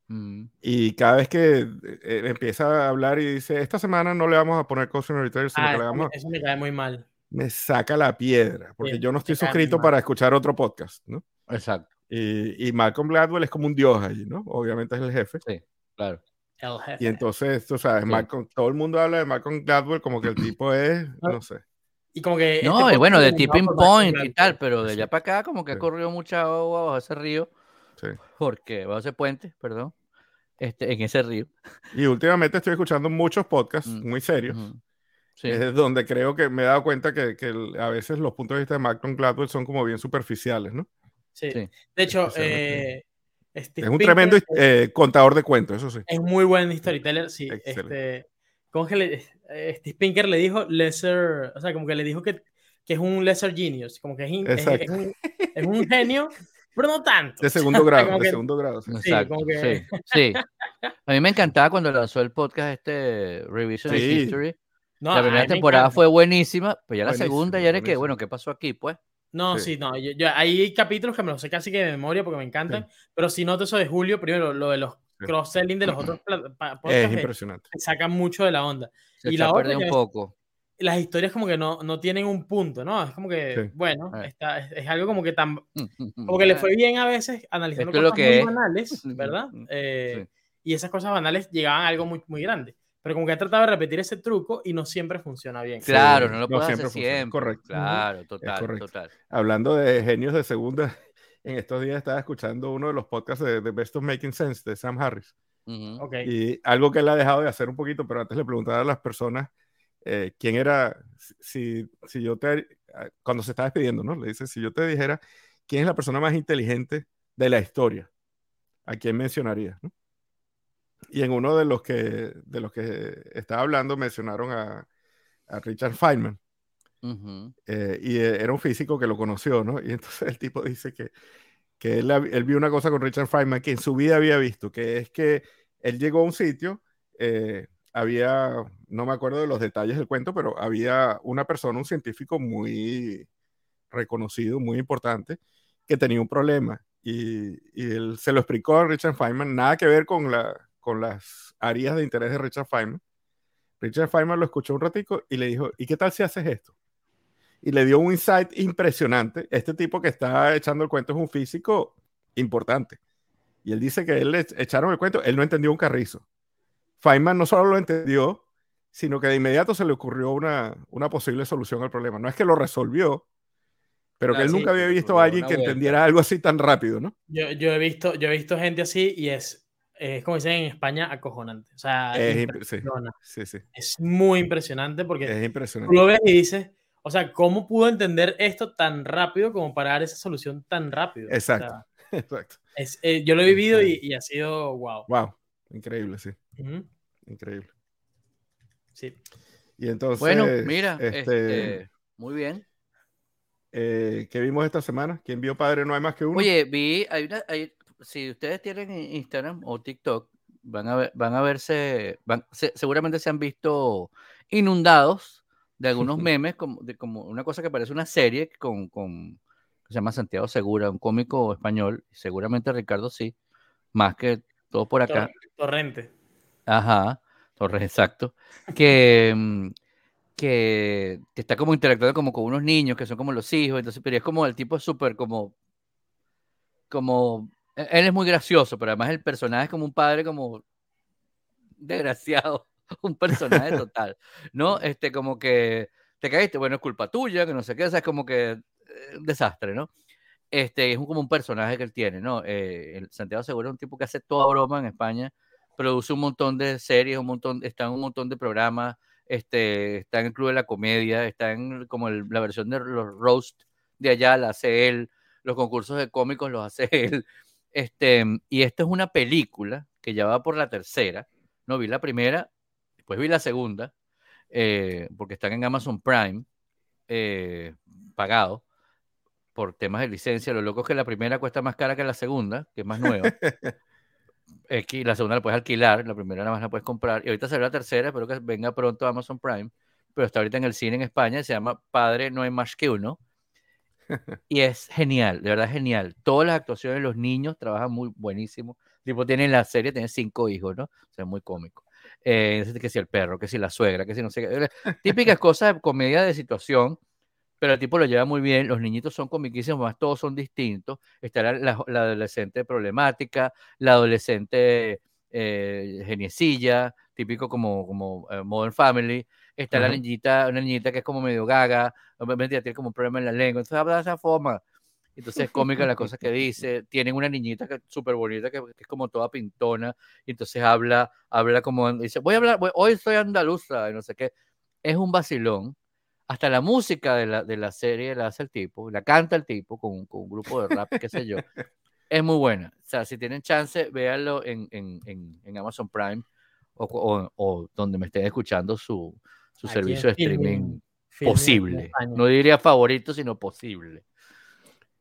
Mm. Y cada vez que eh, empieza a hablar y dice, esta semana no le vamos a poner Cautionary Tales, sino ah, que le vamos Eso me cae muy mal. Me saca la piedra, porque yo no estoy suscrito para escuchar otro podcast, ¿no? Exacto. Y, y, Malcolm Gladwell es como un dios allí, ¿no? Obviamente es el jefe. Sí, claro. El jefe. Y entonces, tú sabes, Malcolm, todo el mundo habla de Malcolm Gladwell como que el tipo es, no sé. Y como que. No, este bueno, de tipping point y tal, pero de allá para acá, como que ha corrido mucha agua bajo ese río. Sí. Porque, bajo ese puente, perdón. Este, en ese río. Y últimamente estoy escuchando muchos podcasts mm, muy serios. sí. Es donde creo que me he dado cuenta que, que, a veces los puntos de vista de Malcolm Gladwell son como bien superficiales, ¿no? Sí. De hecho, eh, es un tremendo eh, contador de cuentos, eso sí. Es muy buen storyteller, sí. Este, ¿Cómo que le, eh, Steve Pinker le dijo lesser, o sea, como que le dijo que, que es un lesser genius, como que es, es, un, es un, genio, pero no tanto. De segundo grado, de segundo grado. Sí, Exacto, sí, sí, A mí me encantaba cuando lanzó el podcast este Revision History. la primera temporada fue buenísima, pero ya la segunda ya era que, bueno, ¿qué pasó aquí, pues? No, sí, no. Yo, hay capítulos que me los sé casi que de memoria porque me encantan, pero si noto eso de Julio, primero lo de los cross-selling de los otros podcasts es impresionante. saca mucho de la onda. y la otra un poco. Las historias como que no, no tienen un punto, ¿no? Es como que, bueno, eh. está, es, algo como que tan... Como que le fue bien a veces analizando cosas muy banales, ¿verdad? Eh, y esas cosas banales llegaban a algo muy, muy grande. Pero como que ha tratado de repetir ese truco y no siempre funciona bien. Claro, no lo puedo hacer siempre. siempre. Correcto. Claro, total, total. Hablando de genios de segunda, en estos días estaba escuchando uno de los podcasts de, The Best of Making Sense de Sam Harris. Y algo que él ha dejado de hacer un poquito, pero antes le preguntaba a las personas eh, quién era, si, si yo te, cuando se está despidiendo, ¿no? Le dice, si yo te dijera quién es la persona más inteligente de la historia, ¿a quién mencionarías? Y en uno de los que, de los que estaba hablando mencionaron a, a Richard Feynman. Eh, y eh, era un físico que lo conoció, ¿no? Y entonces el tipo dice que, que él, él, vio una cosa con Richard Feynman que en su vida había visto, que es que él llegó a un sitio, eh, había, no me acuerdo de los detalles del cuento, pero había una persona, un científico muy reconocido, muy importante, que tenía un problema. Y, y él se lo explicó a Richard Feynman, nada que ver con, la, con las áreas de interés de Richard Feynman. Richard Feynman lo escuchó un ratico y le dijo, ¿y qué tal si haces esto? Y le dio un insight impresionante. Este tipo que está echando el cuento es un físico importante. Y él dice que él le echaron el cuento, él no entendió un carrizo. Feynman no solo lo entendió, sino que de inmediato se le ocurrió una, una posible solución al problema. No es que lo resolvió, pero que él nunca había visto a alguien que entendiera algo así tan rápido, ¿no? Yo, yo, he visto, yo he visto gente así y es, es como dicen en España, acojonante. O sea, es, sí, sí, es muy impresionante porque es impresionante. lo ves y dices, o sea, ¿cómo pudo entender esto tan rápido como para dar esa solución tan rápido? Exacto. Exacto. Eh, yo lo he vivido y, ha sido wow. Wow. Increíble, sí. Increíble. Sí. Y entonces. Bueno, mira, este, este, muy bien. Eh, ¿Qué vimos esta semana? ¿Quién vio Padre No hay más que uno? Oye, vi, hay una, si ustedes tienen Instagram o TikTok, van a, ver, van a verse, van, seguramente se han visto inundados de algunos memes, como, de, como una cosa que parece una serie con, con se llama Santiago Segura, un cómico español, seguramente Ricardo sí, más que todo por acá. Torrente. Ajá, Torrente, exacto. Que, mm, que, que, está como interactuando como con unos niños que son como los hijos, entonces, pero es como el tipo súper como, como E, él es muy gracioso, pero además el personaje es como un padre como desgraciado, un personaje total, ¿no? Este, como que te caíste, bueno, es culpa tuya, que no sé qué, o sea, es como que eh, un desastre, ¿no? Este, es como un personaje que él tiene, ¿no? Eh, Santiago Seguro es un tipo que hace toda broma en España, produce un montón de series, un montón, está en un montón de programas, este, está en el Club de la Comedia, está en como la versión de los roast de allá, la hace él, los concursos de cómicos los hace él, este, y esta es una película que ya va por la tercera, no vi la primera, después vi la segunda, eh, porque están en Amazon Prime, eh, pagado por temas de licencia. Lo loco es que la primera cuesta más cara que la segunda, que es más nueva. la segunda la puedes alquilar, la primera nada más la puedes comprar. Y ahorita sale la tercera, espero que venga pronto a Amazon Prime. Pero está ahorita en el cine en España, se llama Padre no hay más que uno. Y es genial, de verdad genial. Todas las actuaciones de los niños trabajan muy buenísimo. Tipo, tiene la serie, tiene cinco hijos, ¿no? O sea, muy cómico. Eh, que si el perro, que si la suegra, que si no sé qué. Típicas cosas de comedia de situación, pero el tipo lo lleva muy bien. Los niñitos son comiquísimos, más todos son distintos. Está la, adolescente problemática, la adolescente eh, geniecilla, típico como, como eh, Modern Family. Está la niñita, una niñita que es como medio gaga, obviamente tiene como un problema en la lengua, entonces habla de esa forma. Entonces es cómica la cosa que dice. Tienen una niñita que súper bonita, que, es como toda pintona, y entonces habla, habla como, dice, voy a hablar, hoy soy andaluza, y no sé qué. Es un vacilón. Hasta la música de la, de la serie la hace el tipo, la canta el tipo con, con un grupo de rap, qué sé yo. Es muy buena. O sea, si tienen chance, véanlo en, en, en, Amazon Prime o, o, donde me estén escuchando su, su servicio de streaming posible. No diría favorito, sino posible.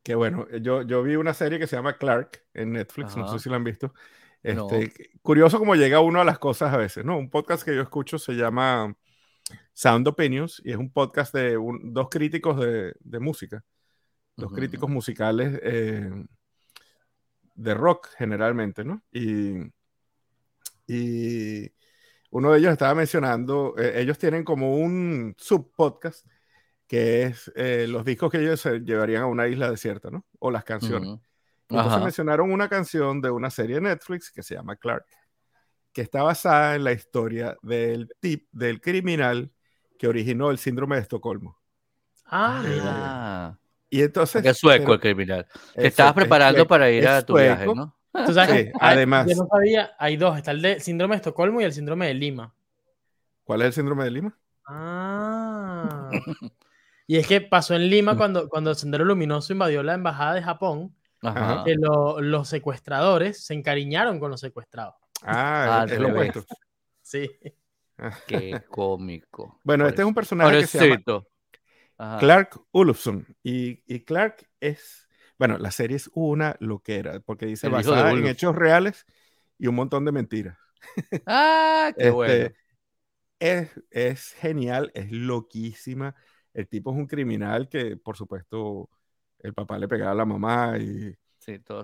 Que bueno, eh, yo, yo vi una serie que se llama Clark en Netflix, no sé si la han visto. Este, Curioso cómo llega uno a las cosas a veces, ¿no? Un podcast que yo escucho se llama Sound Opinions y es un podcast de dos críticos de, de música, dos críticos musicales eh, de rock generalmente, ¿no? Y, y uno de ellos estaba mencionando, eh, ellos tienen como un subpodcast que es eh, los discos que ellos se llevarían a una isla desierta, ¿no? O las canciones. Entonces mencionaron una canción de una serie de Netflix que se llama Clark, que está basada en la historia del tip, del criminal que originó el síndrome de Estocolmo. Ah, y entonces. Es sueco el criminal. Te estabas preparando para ir a tu viaje, ¿no? sí, además. Yo no sabía, hay dos: está el de síndrome de Estocolmo y el síndrome de Lima. ¿Cuál es el síndrome de Lima? Ah. Y es que pasó en Lima mm. cuando, cuando Sendero Luminoso invadió la embajada de Japón, que los secuestradores se encariñaron con los secuestrados. Ah, es, lo opuesto. Sí. Qué cómico. Bueno, este es un personaje que se llama Clark Ulufson. Y, y, Clark es, bueno, la serie es una loquera, porque dice basada en hechos reales y un montón de mentiras. Ah, qué este, bueno. Es, es genial, es loquísima el tipo es un criminal que, por supuesto, el papá le pegaba a la mamá y,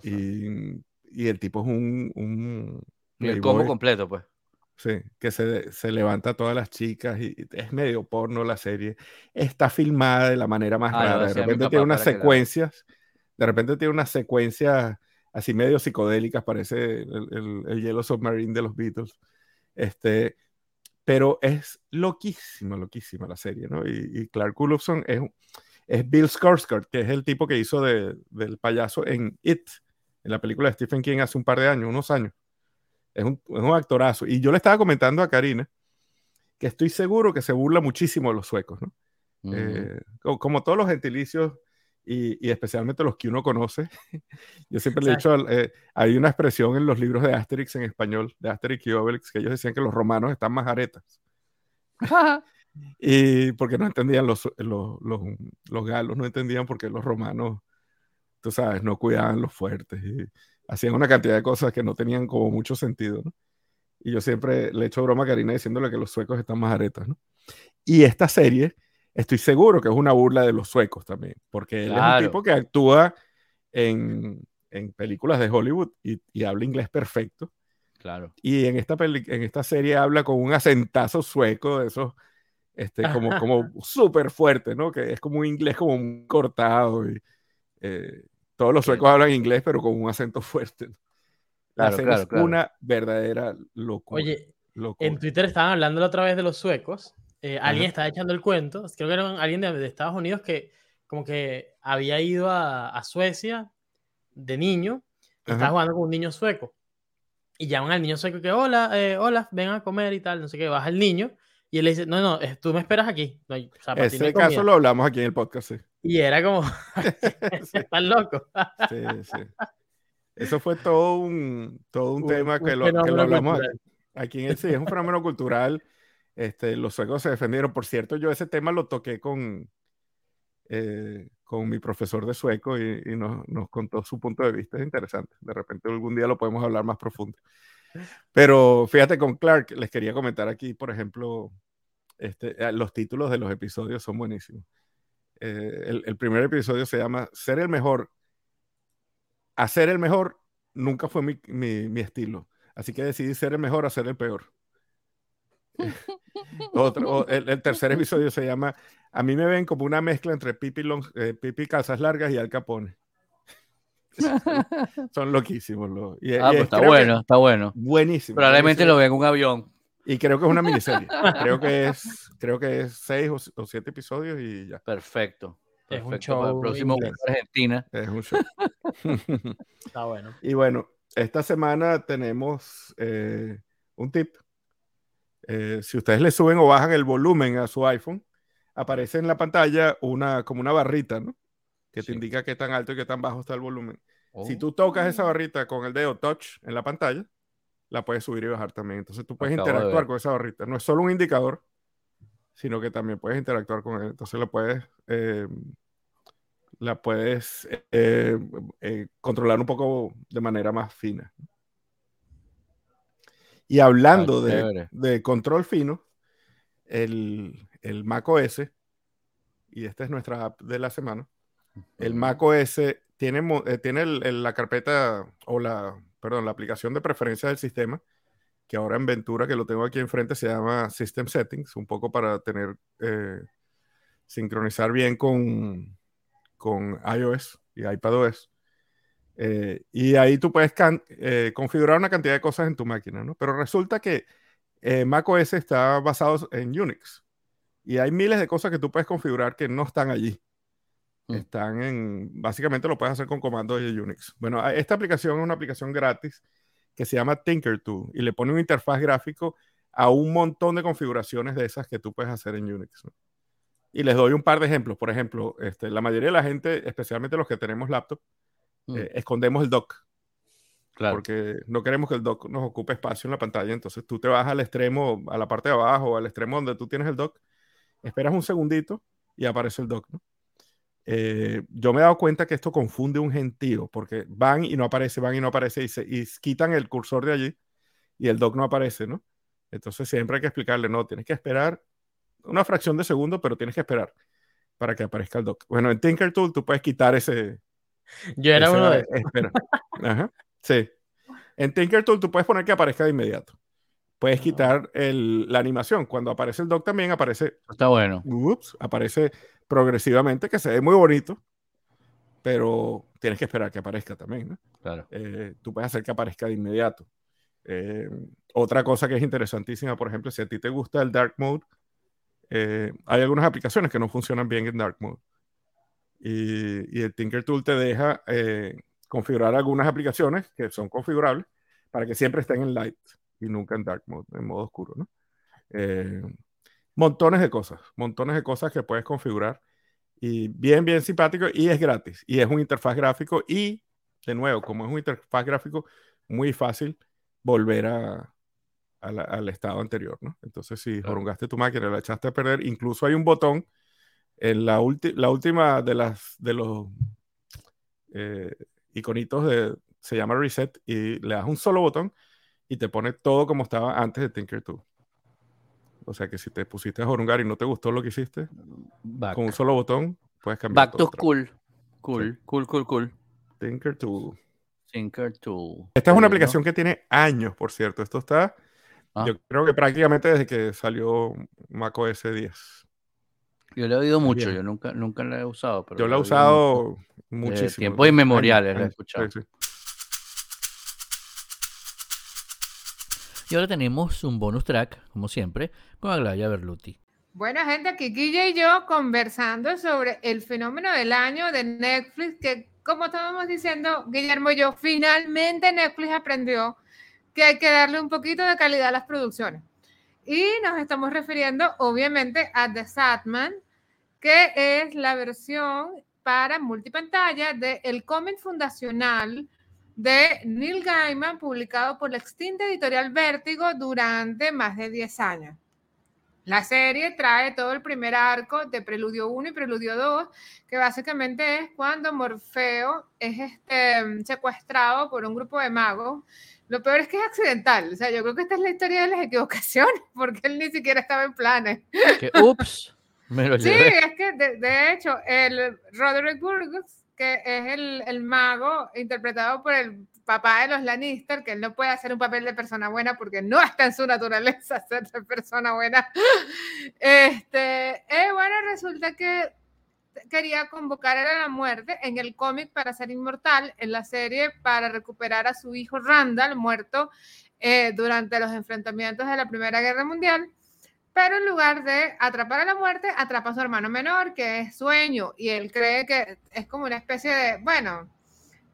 y, el tipo es un... un el combo completo, pues. Sí, que se, se, levanta a todas las chicas y es medio porno la serie. Está filmada de la manera más rara. De repente tiene unas secuencias, de repente tiene unas secuencias así medio psicodélicas, parece el, el, el Yellow Submarine de los Beatles. Este, pero es loquísima, loquísima la serie, ¿no? Y, Clark Olofsson es, es Bill Skarsgård, que es el tipo que hizo de, del payaso en It, en la película de Stephen King hace un par de años, unos años. Es un, es un actorazo. Y yo le estaba comentando a Karina que estoy seguro que se burla muchísimo de los suecos, ¿no? Eh, como, todos los gentilicios y, especialmente los que uno conoce. Yo siempre le he dicho, eh, hay una expresión en los libros de Asterix en español, de Asterix y Obelix, que ellos decían que los romanos están más aretas. y porque no entendían los, los, los, galos, no entendían porque los romanos, tú sabes, no cuidaban los fuertes y hacían una cantidad de cosas que no tenían como mucho sentido, ¿no? Y yo siempre le echo broma a Karina diciéndole que los suecos están más aretas, ¿no? Y esta serie estoy seguro que es una burla de los suecos también, porque él es un tipo que actúa en, en películas de Hollywood y, habla inglés perfecto. Claro. Y en esta, en esta serie habla con un acentazo sueco de esos, este, como, como súper fuerte, ¿no? Que es como un inglés como cortado. Y, eh, todos los suecos hablan inglés, pero con un acento fuerte. La es una verdadera locura. Oye, en Twitter estaban hablando la otra vez de los suecos. Eh, alguien estaba echando el cuento, creo que era alguien de, Estados Unidos que como que había ido a, Suecia de niño y estaba jugando con un niño sueco. Y llaman al niño sueco que, hola, eh, hola, ven a comer y tal, no sé qué, baja el niño. Y él le dice, no, no, tú me esperas aquí. No, Ese caso lo hablamos aquí en el podcast, sí. Y era como, están loco. sí, sí. Eso fue todo un, todo un, tema que, lo, que, lo, hablamos aquí en el sí, es un fenómeno cultural. Este, los suecos se defendieron. Por cierto, yo ese tema lo toqué con, eh, con mi profesor de sueco y, nos, contó su punto de vista. Es interesante. De repente algún día lo podemos hablar más profundo. Pero fíjate con Clark, les quería comentar aquí, por ejemplo, este, eh, los títulos de los episodios son buenísimos. Eh, el, primer episodio se llama Ser el mejor hacer el mejor nunca fue mi, mi, estilo. Así que decidí ser el mejor, hacer el peor. Otro, el, tercer episodio se llama A mí me ven como una mezcla entre Pipi, long, eh, pipi calzas largas y Al Capone. Son loquísimos. Los, y, ah, pues está bueno, está bueno. Buenísimo. Probablemente lo ven en un avión. Y creo que es una miniserie. creo que es, creo que es seis o, o siete episodios y ya. Perfecto. Es un show. el próximo Argentina. Es un show. Está bueno. Y bueno, esta semana tenemos eh, un tip. Eh, si ustedes le suben o bajan el volumen a su iPhone, aparece en la pantalla una, como una barrita, ¿no? Que te indica qué tan alto y qué tan bajo está el volumen. Si oh. tú tocas esa barrita con el dedo touch en la pantalla, la puedes subir y bajar también. Entonces tú puedes interactuar con esa barrita. No es solo un indicador, sino que también puedes interactuar con él. Entonces lo puedes, eh, la puedes eh, eh, controlar un poco de manera más fina. Y hablando de, control fino, el, el Mac OS, y esta es nuestra app de la semana, el Mac OS tiene, tiene la carpeta o la, perdón, la aplicación de preferencia del sistema que ahora en Ventura, que lo tengo aquí enfrente, se llama System Settings, un poco para tener, eh, sincronizar bien con, con iOS y iPadOS. Eh, y ahí tú puedes eh, configurar una cantidad de cosas en tu máquina, ¿no? Pero resulta que macOS está basado en Unix. Y hay miles de cosas que tú puedes configurar que no están allí. Mm. Están en, básicamente lo puedes hacer con comandos de Unix. Bueno, esta aplicación es una aplicación gratis que se llama Tinkertool y le pone un interfaz gráfico a un montón de configuraciones de esas que tú puedes hacer en Unix. Y les doy un par de ejemplos. Por ejemplo, este, la mayoría de la gente, especialmente los que tenemos laptop, mm. eh, escondemos el dock. Claro. Porque no queremos que el dock nos ocupe espacio en la pantalla. Entonces tú te vas al extremo, a la parte de abajo, al extremo donde tú tienes el dock, esperas un segundito y aparece el dock. ¿no? Eh, yo me he dado cuenta que esto confunde un gentío, porque van y no aparece, van y no aparece, y, se, y quitan el cursor de allí y el dock no aparece, ¿no? Entonces siempre hay que explicarle, no, tienes que esperar una fracción de segundo, pero tienes que esperar para que aparezca el dock. Bueno, en Tinkertool tú puedes quitar ese... Yo era uno de... Espera. Ajá, sí. En Tinkertool tú puedes poner que aparezca de inmediato. Puedes quitar el, la animación. Cuando aparece el dock también aparece... Está bueno. Ups, aparece progresivamente, que se ve muy bonito, pero tienes que esperar que aparezca también, ¿no? Claro. Eh, tú puedes hacer que aparezca de inmediato. Eh, otra cosa que es interesantísima, por ejemplo, si a ti te gusta el dark mode, eh, hay algunas aplicaciones que no funcionan bien en dark mode. Y, y el Tinker Tool te deja configurar algunas aplicaciones que son configurables para que siempre estén en light y nunca en dark mode, en modo oscuro, ¿no? montones de cosas, montones de cosas que puedes configurar y bien, bien simpático y es gratis y es un interfaz gráfico y de nuevo, como es un interfaz gráfico, muy fácil volver a, al estado anterior, ¿no? Entonces, si jorungaste tu máquina, la echaste a perder, incluso hay un botón en la, la última de las de los eh, iconitos de se llama reset y le das un solo botón y te pone todo como estaba antes de Tinker o sea que si te pusiste a jorungar y no te gustó lo que hiciste, con un solo botón puedes cambiar. Back to cool. Cool, cool, cool, cool. Tinker Tool. Tinker Tool. Esta es una aplicación que tiene años, por cierto. Esto está, ah. yo creo que prácticamente desde que salió macOS 10. Yo lo he oído mucho, yo nunca, nunca la he usado. Pero yo la he usado muchísimo. Tiempos inmemoriales la he escuchado. Y ahora tenemos un bonus track, como siempre, con Aglaya Berluti. Bueno, gente, aquí Guille y yo conversando sobre el fenómeno del año de Netflix, que como estábamos diciendo, Guillermo y yo, finalmente Netflix aprendió que hay que darle un poquito de calidad a las producciones. Y nos estamos refiriendo, obviamente, a The Satman, que es la versión para multipantalla del el cómic fundacional de Neil Gaiman, publicado por la extinta editorial Vértigo durante más de 10 años. La serie trae todo el primer arco de Preludio 1 y Preludio 2, que básicamente es cuando Morfeo es este, secuestrado por un grupo de magos. Lo peor es que es accidental. O sea, yo creo que esta es la historia de las equivocaciones, porque él ni siquiera estaba en planes. Ups, sí, es que de, hecho, el Roderick Burgos, que es el, el, mago interpretado por el papá de los Lannister, que él no puede hacer un papel de persona buena porque no está en su naturaleza ser de persona buena. Este, eh, bueno, resulta que quería convocar a la muerte en el cómic para ser inmortal, en la serie para recuperar a su hijo Randall, muerto eh, durante los enfrentamientos de la Primera Guerra Mundial pero en lugar de atrapar a la muerte, atrapa a su hermano menor, que es sueño, y él cree que es como una especie de, bueno,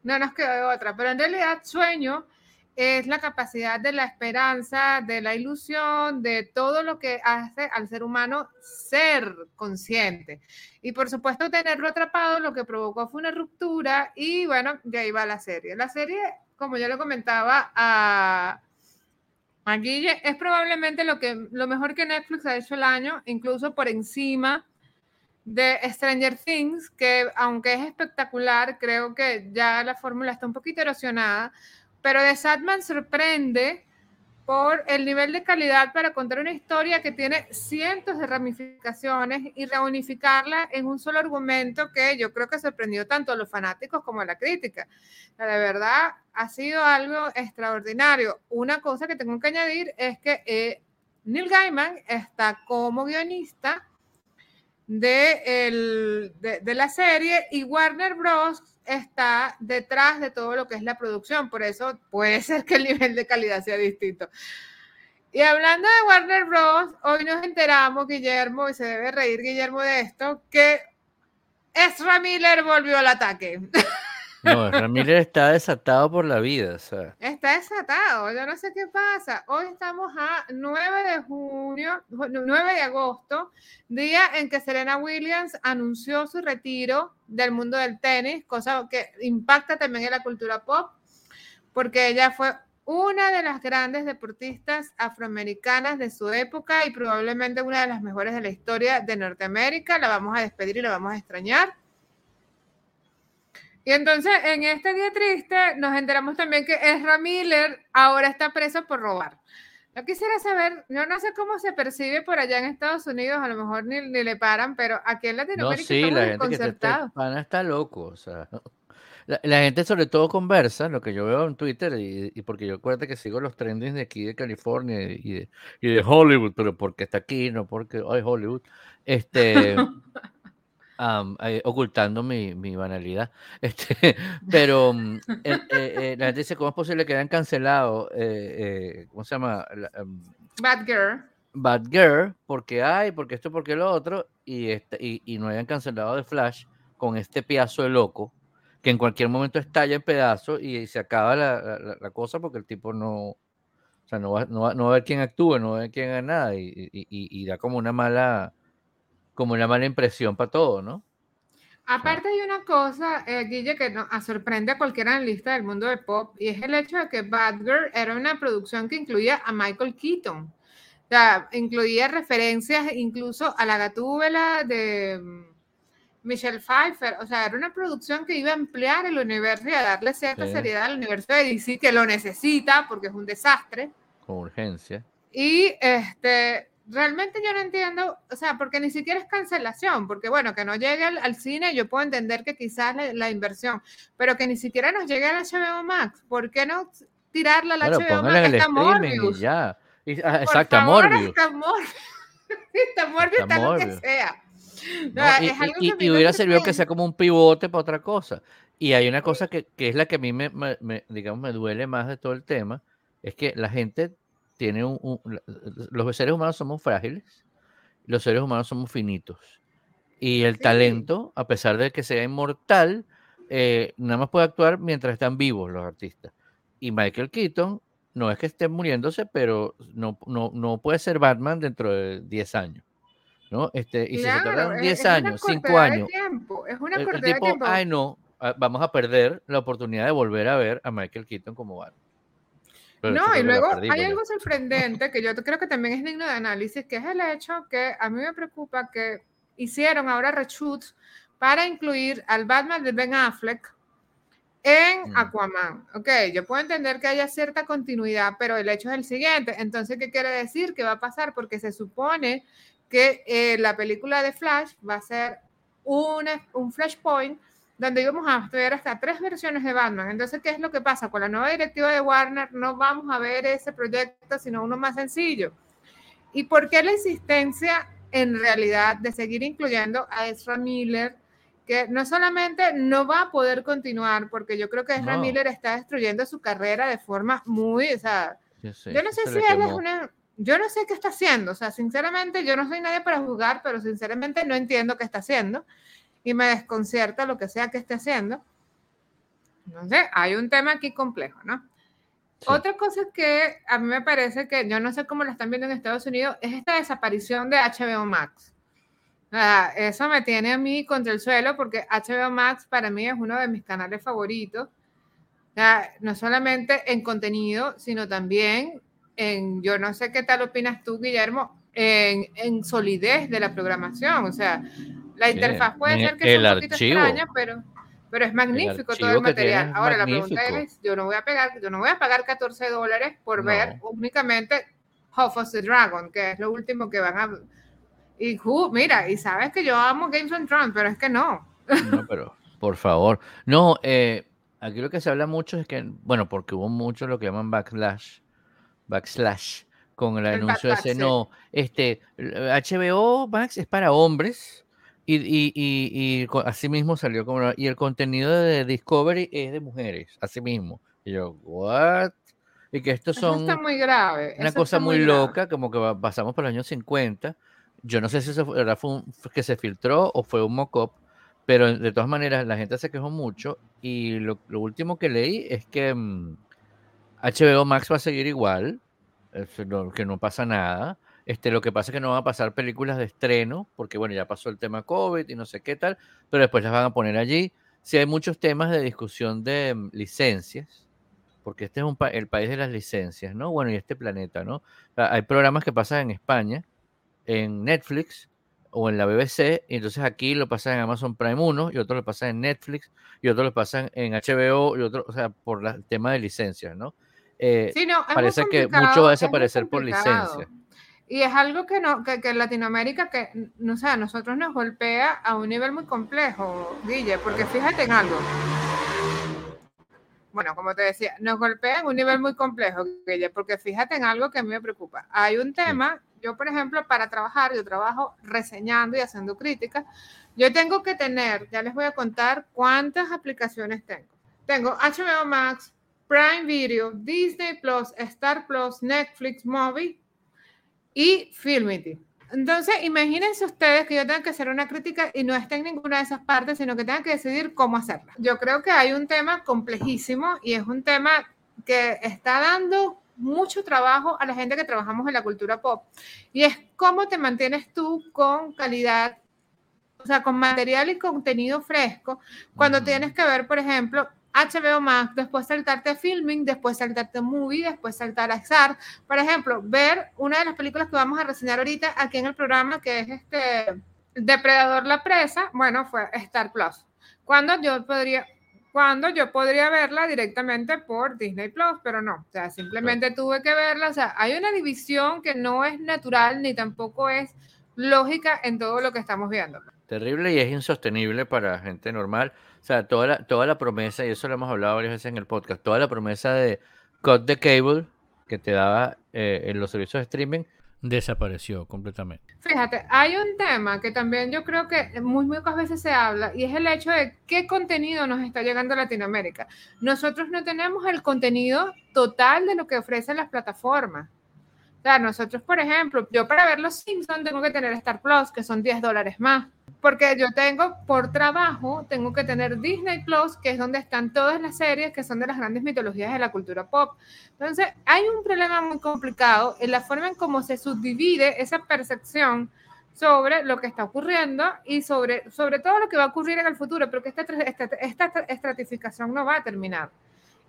no nos quedó de otra, pero en realidad sueño es la capacidad de la esperanza, de la ilusión, de todo lo que hace al ser humano ser consciente. Y por supuesto, tenerlo atrapado lo que provocó fue una ruptura y bueno, de ahí va la serie. La serie, como yo le comentaba a Aquí es probablemente lo, que, lo mejor que Netflix ha hecho el año, incluso por encima de Stranger Things, que aunque es espectacular, creo que ya la fórmula está un poquito erosionada, pero The Sadman sorprende por el nivel de calidad para contar una historia que tiene cientos de ramificaciones y reunificarla en un solo argumento que yo creo que sorprendió tanto a los fanáticos como a la crítica. de verdad, ha sido algo extraordinario. Una cosa que tengo que añadir es que eh, Neil Gaiman está como guionista de, de la serie y Warner Bros está detrás de todo lo que es la producción, por eso puede ser que el nivel de calidad sea distinto. Y hablando de Warner Bros., hoy nos enteramos, Guillermo, y se debe reír Guillermo de esto, que Ezra Miller volvió al ataque. No, Ramírez está desatado por la vida. Está desatado, yo no sé qué pasa. Hoy estamos a 9 de junio, 9 de agosto, día en que Serena Williams anunció su retiro del mundo del tenis, cosa que impacta también en la cultura pop, porque ella fue una de las grandes deportistas afroamericanas de su época y probablemente una de las mejores de la historia de Norteamérica. La vamos a despedir y la vamos a extrañar. Y entonces, en este día triste, nos enteramos también que Ezra Miller ahora está preso por robar. Yo quisiera saber, yo no sé cómo se percibe por allá en Estados Unidos, a lo mejor ni, ni le paran, pero aquí en Latinoamérica no, sí, la gente que está, está loco, o sea, la, gente sobre todo conversa, lo que yo veo en Twitter, y, porque yo acuerdo que sigo los trendings de aquí de California y de, y de Hollywood, pero porque está aquí, no porque hoy Hollywood, este, Eh, ocultando mi, mi, banalidad. Este, pero mm, eh, eh, la gente dice, ¿cómo es posible que hayan cancelado, ¿cómo se llama? Em, Bad Girl. Bad Girl, porque hay, porque esto, porque lo otro, y, este, y, y, no hayan cancelado de Flash con este piazo de loco, que en cualquier momento estalla en pedazos y, se acaba la, la, cosa porque el tipo no, o sea, no va, no va, no va a ver quién actúa, no va a ver quién haga nada, y, y da como una mala como una mala impresión para todo, ¿no? Aparte hay una cosa, eh, Guille, que no, sorprende a cualquier analista del mundo del pop, y es el hecho de que Bad Girl era una producción que incluía a Michael Keaton. O sea, incluía referencias incluso a la gatúbela de mm, Michelle Pfeiffer. O sea, era una producción que iba a emplear el universo y a darle cierta seriedad al universo de DC, que lo necesita porque es un desastre. Con urgencia. Y este, realmente yo no entiendo, o sea, porque ni siquiera es cancelación, porque bueno, que no llegue al, cine, yo puedo entender que quizás la, inversión, pero que ni siquiera nos llegue al HBO Max, ¿por qué no tirarla al HBO Max? Está Morbius. ya. Ah, exacto, Morbius. Está Morbius. está Morbius, está, lo que sea. y, hubiera servido que sea como un pivote para otra cosa. Y hay una cosa que, es la que a mí me, digamos, me duele más de todo el tema, es que la gente tiene un, los seres humanos somos frágiles, los seres humanos somos finitos. Y el talento, a pesar de que sea inmortal, eh, nada más puede actuar mientras están vivos los artistas. Y Michael Keaton no es que esté muriéndose, pero no, no, no puede ser Batman dentro de 10 años. ¿no? Este, y si se tardan 10 años, 5 años, es una el, el tipo, tiempo. ay no, ah, vamos a perder la oportunidad de volver a ver a Michael Keaton como Batman. No, y luego hay algo sorprendente que yo creo que también es digno de análisis, que es el hecho que a mí me preocupa que hicieron ahora reshoots para incluir al Batman de Ben Affleck en mm. Aquaman. Ok, yo puedo entender que haya cierta continuidad, pero el hecho es el siguiente. Entonces, ¿qué quiere decir? ¿Qué va a pasar? Porque se supone que eh, la película de Flash va a ser una, un flashpoint donde íbamos a ver hasta tres versiones de Batman. Entonces, ¿qué es lo que pasa? Con la nueva directiva de Warner no vamos a ver ese proyecto, sino uno más sencillo. ¿Y por qué la insistencia en realidad de seguir incluyendo a Ezra Miller que no solamente no va a poder continuar, porque yo creo que Ezra Miller está destruyendo su carrera de forma muy, o sea, yo, no sé si él es una, yo no sé qué está haciendo, o sea, sinceramente yo no soy nadie para juzgar, pero sinceramente no entiendo qué está haciendo y me desconcierta lo que sea que esté haciendo. Sé, hay un tema aquí complejo, ¿no? Otra cosa que a mí me parece que yo no sé cómo lo están viendo en Estados Unidos es esta desaparición de HBO Max eso me tiene a mí contra el suelo porque HBO Max para mí es uno de mis canales favoritos. no solamente en contenido, sino también en, yo no sé qué tal opinas tú, Guillermo, en, en solidez de la programación. O sea, la interfaz puede ser que sea un poquito extraña, pero, pero es magnífico todo el material. Ahora, la pregunta es, yo no voy a pegar, yo no voy a pagar 14 dólares por ver únicamente House of the Dragon, que es lo último que van a y mira, y sabes que yo amo Games of Thrones, pero es que no. No, pero por favor. No, eh, aquí lo que se habla mucho es que, bueno, porque hubo mucho lo que llaman backlash, backslash, con el, anuncio de ese, no, este, HBO Max es para hombres y, y, y, así mismo salió como, y el contenido de Discovery es de mujeres, así mismo. Y yo, what? Y que estos son... está muy grave. Una cosa muy, loca, como que pasamos por los años 50 yo no sé si eso fue, fue que se filtró o fue un mock-up, pero de todas maneras la gente se quejó mucho y lo, último que leí es que HBO mm, Max va a seguir igual, que no pasa nada. Este, lo que pasa es que no van a pasar películas de estreno, porque bueno, ya pasó el tema COVID y no sé qué tal, pero después las van a poner allí. Si hay muchos temas de discusión de mm, licencias, porque este es un el país de las licencias, ¿no? Bueno, y este planeta, ¿no? hay programas que pasan en España en Netflix o en la BBC, y entonces aquí lo pasan en Amazon Prime 1 y otro lo pasan en Netflix y otro lo pasan en HBO y otro, o sea, por el tema de licencias, ¿no? Eh, parece que mucho va a desaparecer por licencia. Y es algo que, no, que, en Latinoamérica, que no sé, a nosotros nos golpea a un nivel muy complejo, Guille, porque fíjate en algo. Bueno, como te decía, nos golpea en un nivel muy complejo, Guille, porque fíjate en algo que a mí me preocupa. Hay un tema yo, por ejemplo, para trabajar, yo trabajo reseñando y haciendo críticas. Yo tengo que tener, ya les voy a contar cuántas aplicaciones tengo. Tengo HBO Max, Prime Video, Disney Plus, Star Plus, Netflix, Movie y Filmity. Entonces, imagínense ustedes que yo tenga que hacer una crítica y no esté en ninguna de esas partes, sino que tenga que decidir cómo hacerla. Yo creo que hay un tema complejísimo y es un tema que está dando mucho trabajo a la gente que trabajamos en la cultura pop. Y es cómo te mantienes tú con calidad, o sea, con material y contenido fresco, cuando tienes que ver, por ejemplo, HBO Max, después saltarte a Filming, después saltarte a Movie, después saltar a XAR. Por ejemplo, ver una de las películas que vamos a reseñar ahorita aquí en el programa, que es este Depredador la Presa, bueno, fue Star Plus. Cuando yo podría, cuando yo podría verla directamente por Disney Plus, pero no, o sea, simplemente tuve que verla, o sea, hay una división que no es natural ni tampoco es lógica en todo lo que estamos viendo. Terrible y es insostenible para gente normal. O sea, toda la, toda la promesa, y eso lo hemos hablado varias veces en el podcast, toda la promesa de Cut the Cable que te daba eh, en los servicios de streaming, desapareció completamente. Fíjate, hay un tema que también yo creo que muy, muy pocas veces se habla y es el hecho de qué contenido nos está llegando a Latinoamérica. Nosotros no tenemos el contenido total de lo que ofrecen las plataformas. O sea, nosotros, por ejemplo, yo para ver Los Simpsons tengo que tener Star Plus, que son 10 dólares más. Porque yo tengo, por trabajo, tengo que tener Disney Plus, que es donde están todas las series que son de las grandes mitologías de la cultura pop. Entonces, hay un problema muy complicado en la forma en cómo se subdivide esa percepción sobre lo que está ocurriendo y sobre, sobre todo lo que va a ocurrir en el futuro, pero que esta, esta, esta estratificación no va a terminar.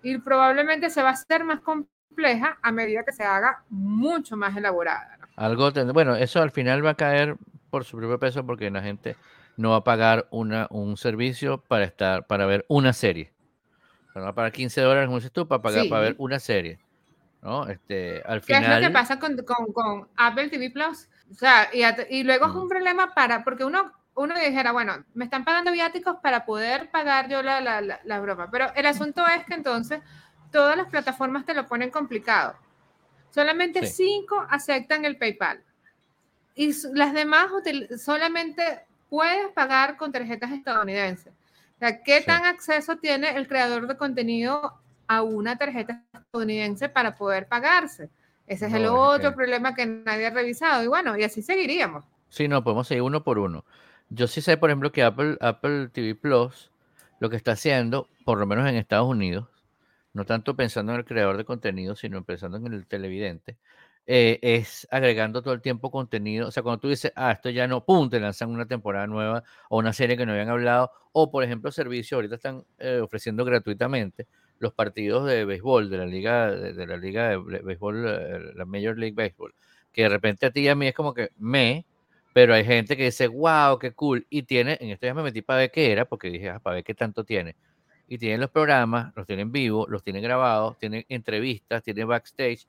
Y probablemente se va a hacer más complicado compleja a medida que se haga mucho más elaborada. Algo, bueno, eso al final va a caer por su propio peso porque la gente no va a pagar una, un servicio para estar, para ver una serie. va a pagar 15 dólares, como dices tú, para pagar para ver una serie. ¿no? Este, al final... ¿Qué es lo que pasa con, con, con Apple TV Plus? O sea, y, y luego es un problema para, porque uno, uno dijera, bueno, me están pagando viáticos para poder pagar yo la, la, la, la broma, pero el asunto es que entonces todas las plataformas te lo ponen complicado. Solamente cinco aceptan el PayPal. Y las demás solamente puedes pagar con tarjetas estadounidenses. O sea, ¿qué tan acceso tiene el creador de contenido a una tarjeta estadounidense para poder pagarse? Ese es el otro problema que nadie ha revisado. Y bueno, y así seguiríamos. Sí, no, podemos seguir uno por uno. Yo sí sé, por ejemplo, que Apple, Apple TV Plus lo que está haciendo, por lo menos en Estados Unidos, no tanto pensando en el creador de contenido, sino pensando en el televidente, eh, es agregando todo el tiempo contenido. O sea, cuando tú dices, ah, esto ya no, pum, te lanzan una temporada nueva o una serie que no habían hablado, o por ejemplo, servicios, ahorita están eh, ofreciendo gratuitamente los partidos de béisbol de la liga de, la liga de béisbol, eh, la Major League Baseball, que de repente a ti y a mí es como que me, pero hay gente que dice, wow, qué cool, y tiene, en esto ya me metí para ver qué era, porque dije, ah, para ver qué tanto tiene y tienen los programas, los tienen vivos, los tienen grabados, tienen entrevistas, tienen backstage,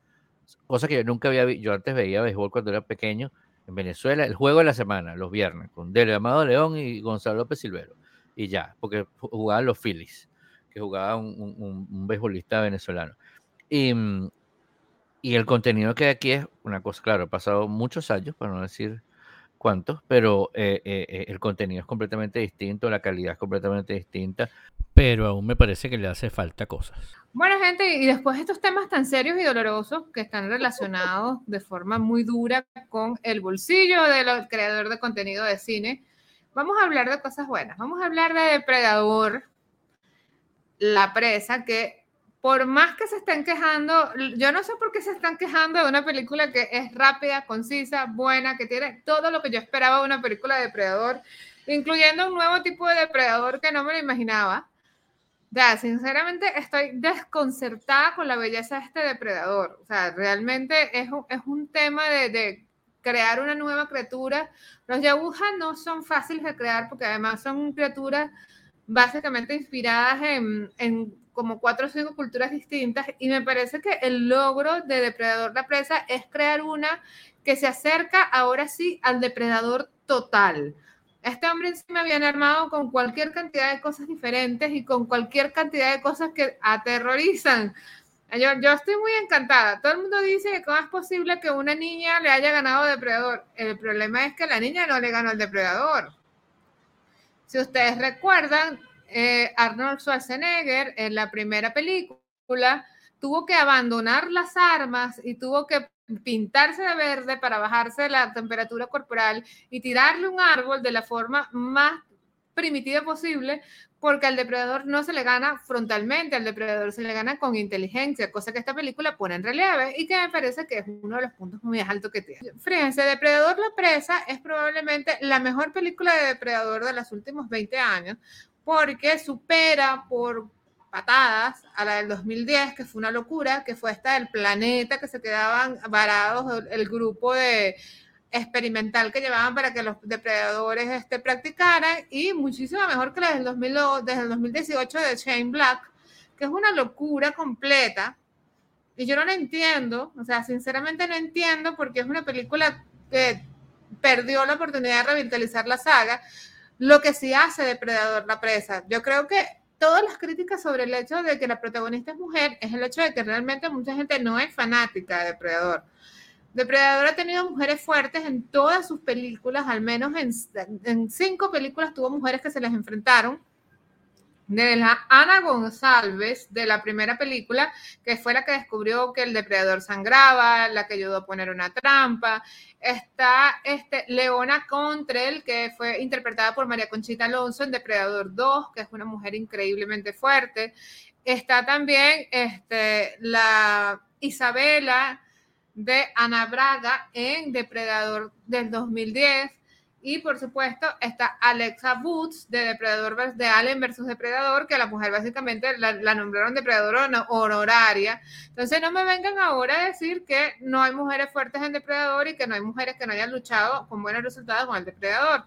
cosas que yo nunca había visto. Yo antes veía béisbol cuando era pequeño en Venezuela, el juego de la semana, los viernes, con Delio Amado León y Gonzalo López Silvero. Y ya, porque jugaban los Phillies, que jugaba un, un, un venezolano. Y, y el contenido que hay aquí es una cosa, claro, ha pasado muchos años, para no decir cuántos, pero eh, eh, eh, el contenido es completamente distinto, la calidad es completamente distinta, pero aún me parece que le hace falta cosas. Bueno, gente, y después estos temas tan serios y dolorosos que están relacionados de forma muy dura con el bolsillo del creador de contenido de cine, vamos a hablar de cosas buenas. Vamos a hablar de Depredador, la presa, que por más que se estén quejando, yo no sé por qué se están quejando de una película que es rápida, concisa, buena, que tiene todo lo que yo esperaba de una película de depredador, incluyendo un nuevo tipo de depredador que no me lo imaginaba. Ya, sinceramente estoy desconcertada con la belleza de este depredador. O sea, realmente es un, es un tema de, de, crear una nueva criatura. Los yagujas no son fáciles de crear porque además son criaturas básicamente inspiradas en, en como cuatro o cinco culturas distintas y me parece que el logro de Depredador la presa es crear una que se acerca ahora sí al depredador total. Este hombre me habían armado con cualquier cantidad de cosas diferentes y con cualquier cantidad de cosas que aterrorizan. Yo, yo estoy muy encantada. Todo el mundo dice que cómo es posible que una niña le haya ganado depredador. El problema es que la niña no le ganó al depredador. Si ustedes recuerdan, eh, Arnold Schwarzenegger en la primera película tuvo que abandonar las armas y tuvo que pintarse de verde para bajarse la temperatura corporal y tirarle un árbol de la forma más primitiva posible, porque al depredador no se le gana frontalmente, al depredador se le gana con inteligencia, cosa que esta película pone en relieve y que me parece que es uno de los puntos muy altos que tiene. Fíjense, Depredador la presa es probablemente la mejor película de depredador de los últimos 20 años, porque supera por patadas a la del 2010, que fue una locura, que fue esta del planeta, que se quedaban varados el grupo de experimental que llevaban para que los depredadores este, practicaran, y muchísimo mejor que la del 2000, desde el 2018 de Shane Black, que es una locura completa, y yo no la entiendo, o sea, sinceramente no entiendo porque es una película que perdió la oportunidad de revitalizar la saga, lo que sí hace Depredador la presa. Yo creo que todas las críticas sobre el hecho de que la protagonista es mujer es el hecho de que realmente mucha gente no es fanática de Depredador. Depredador ha tenido mujeres fuertes en todas sus películas, al menos en, en cinco películas tuvo mujeres que se les enfrentaron de la Ana González de la primera película, que fue la que descubrió que el depredador sangraba, la que ayudó a poner una trampa. Está este, Leona Contrell, que fue interpretada por María Conchita Alonso en Depredador 2, que es una mujer increíblemente fuerte. Está también este, la Isabela de Ana Braga en Depredador del 2010. Y por supuesto está Alexa Boots de Depredador de Alien versus Depredador, que la mujer básicamente la, nombraron Depredador honoraria. Entonces no me vengan ahora a decir que no hay mujeres fuertes en Depredador y que no hay mujeres que no hayan luchado con buenos resultados con el Depredador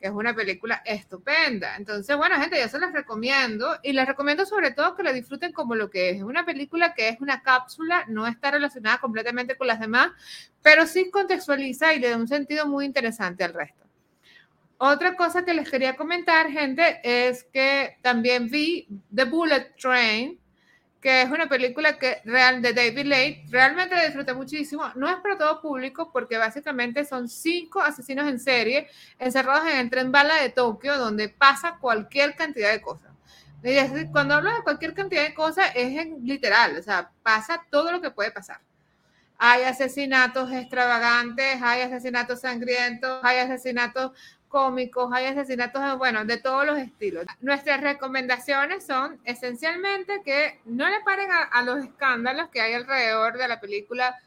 que es una película estupenda. Entonces, bueno, gente, yo se las recomiendo y les recomiendo sobre todo que la disfruten como lo que es. Es una película que es una cápsula, no está relacionada completamente con las demás, pero sí contextualiza y le da un sentido muy interesante al resto. Otra cosa que les quería comentar, gente, es que también vi The Bullet Train, que es una película que real de David Lake. Realmente la disfruté muchísimo. No es para todo público porque básicamente son cinco asesinos en serie encerrados en el tren bala de Tokio, donde pasa cualquier cantidad de cosas. Cuando hablo de cualquier cantidad de cosas es en literal, o sea, pasa todo lo que puede pasar. Hay asesinatos extravagantes, hay asesinatos sangrientos, hay asesinatos cómicos, hay asesinatos, bueno, de todos los estilos. Nuestras recomendaciones son esencialmente que no le paren a, los escándalos que hay alrededor de la película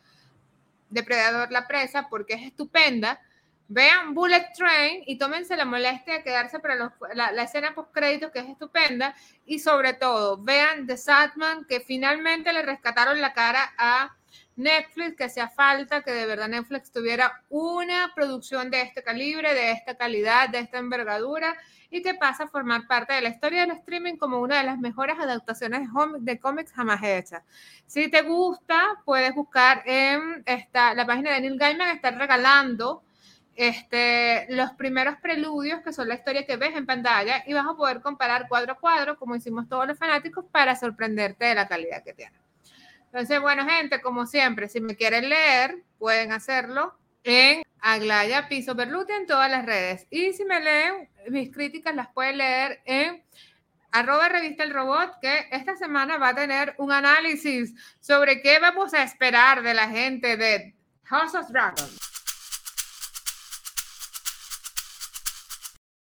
Depredador la presa, porque es estupenda. Vean Bullet Train y tómense la molestia de quedarse para la, escena post créditos que es estupenda. Y sobre todo, vean The Sadman, que finalmente le rescataron la cara a Netflix, que hacía falta que de verdad Netflix tuviera una producción de este calibre, de esta calidad, de esta envergadura y que pasa a formar parte de la historia del streaming como una de las mejores adaptaciones de cómics jamás hechas. Si te gusta, puedes buscar en esta, la página de Neil Gaiman, está regalando este, los primeros preludios, que son la historia que ves en pantalla, y vas a poder comparar cuadro a cuadro, como hicimos todos los fanáticos, para sorprenderte de la calidad que tiene. Entonces, bueno, gente, como siempre, si me quieren leer, pueden hacerlo en Aglaya Piso Berluti en todas las redes. Y si me leen, mis críticas las pueden leer en arroba revista el robot, que esta semana va a tener un análisis sobre qué vamos a esperar de la gente de House of Dragons.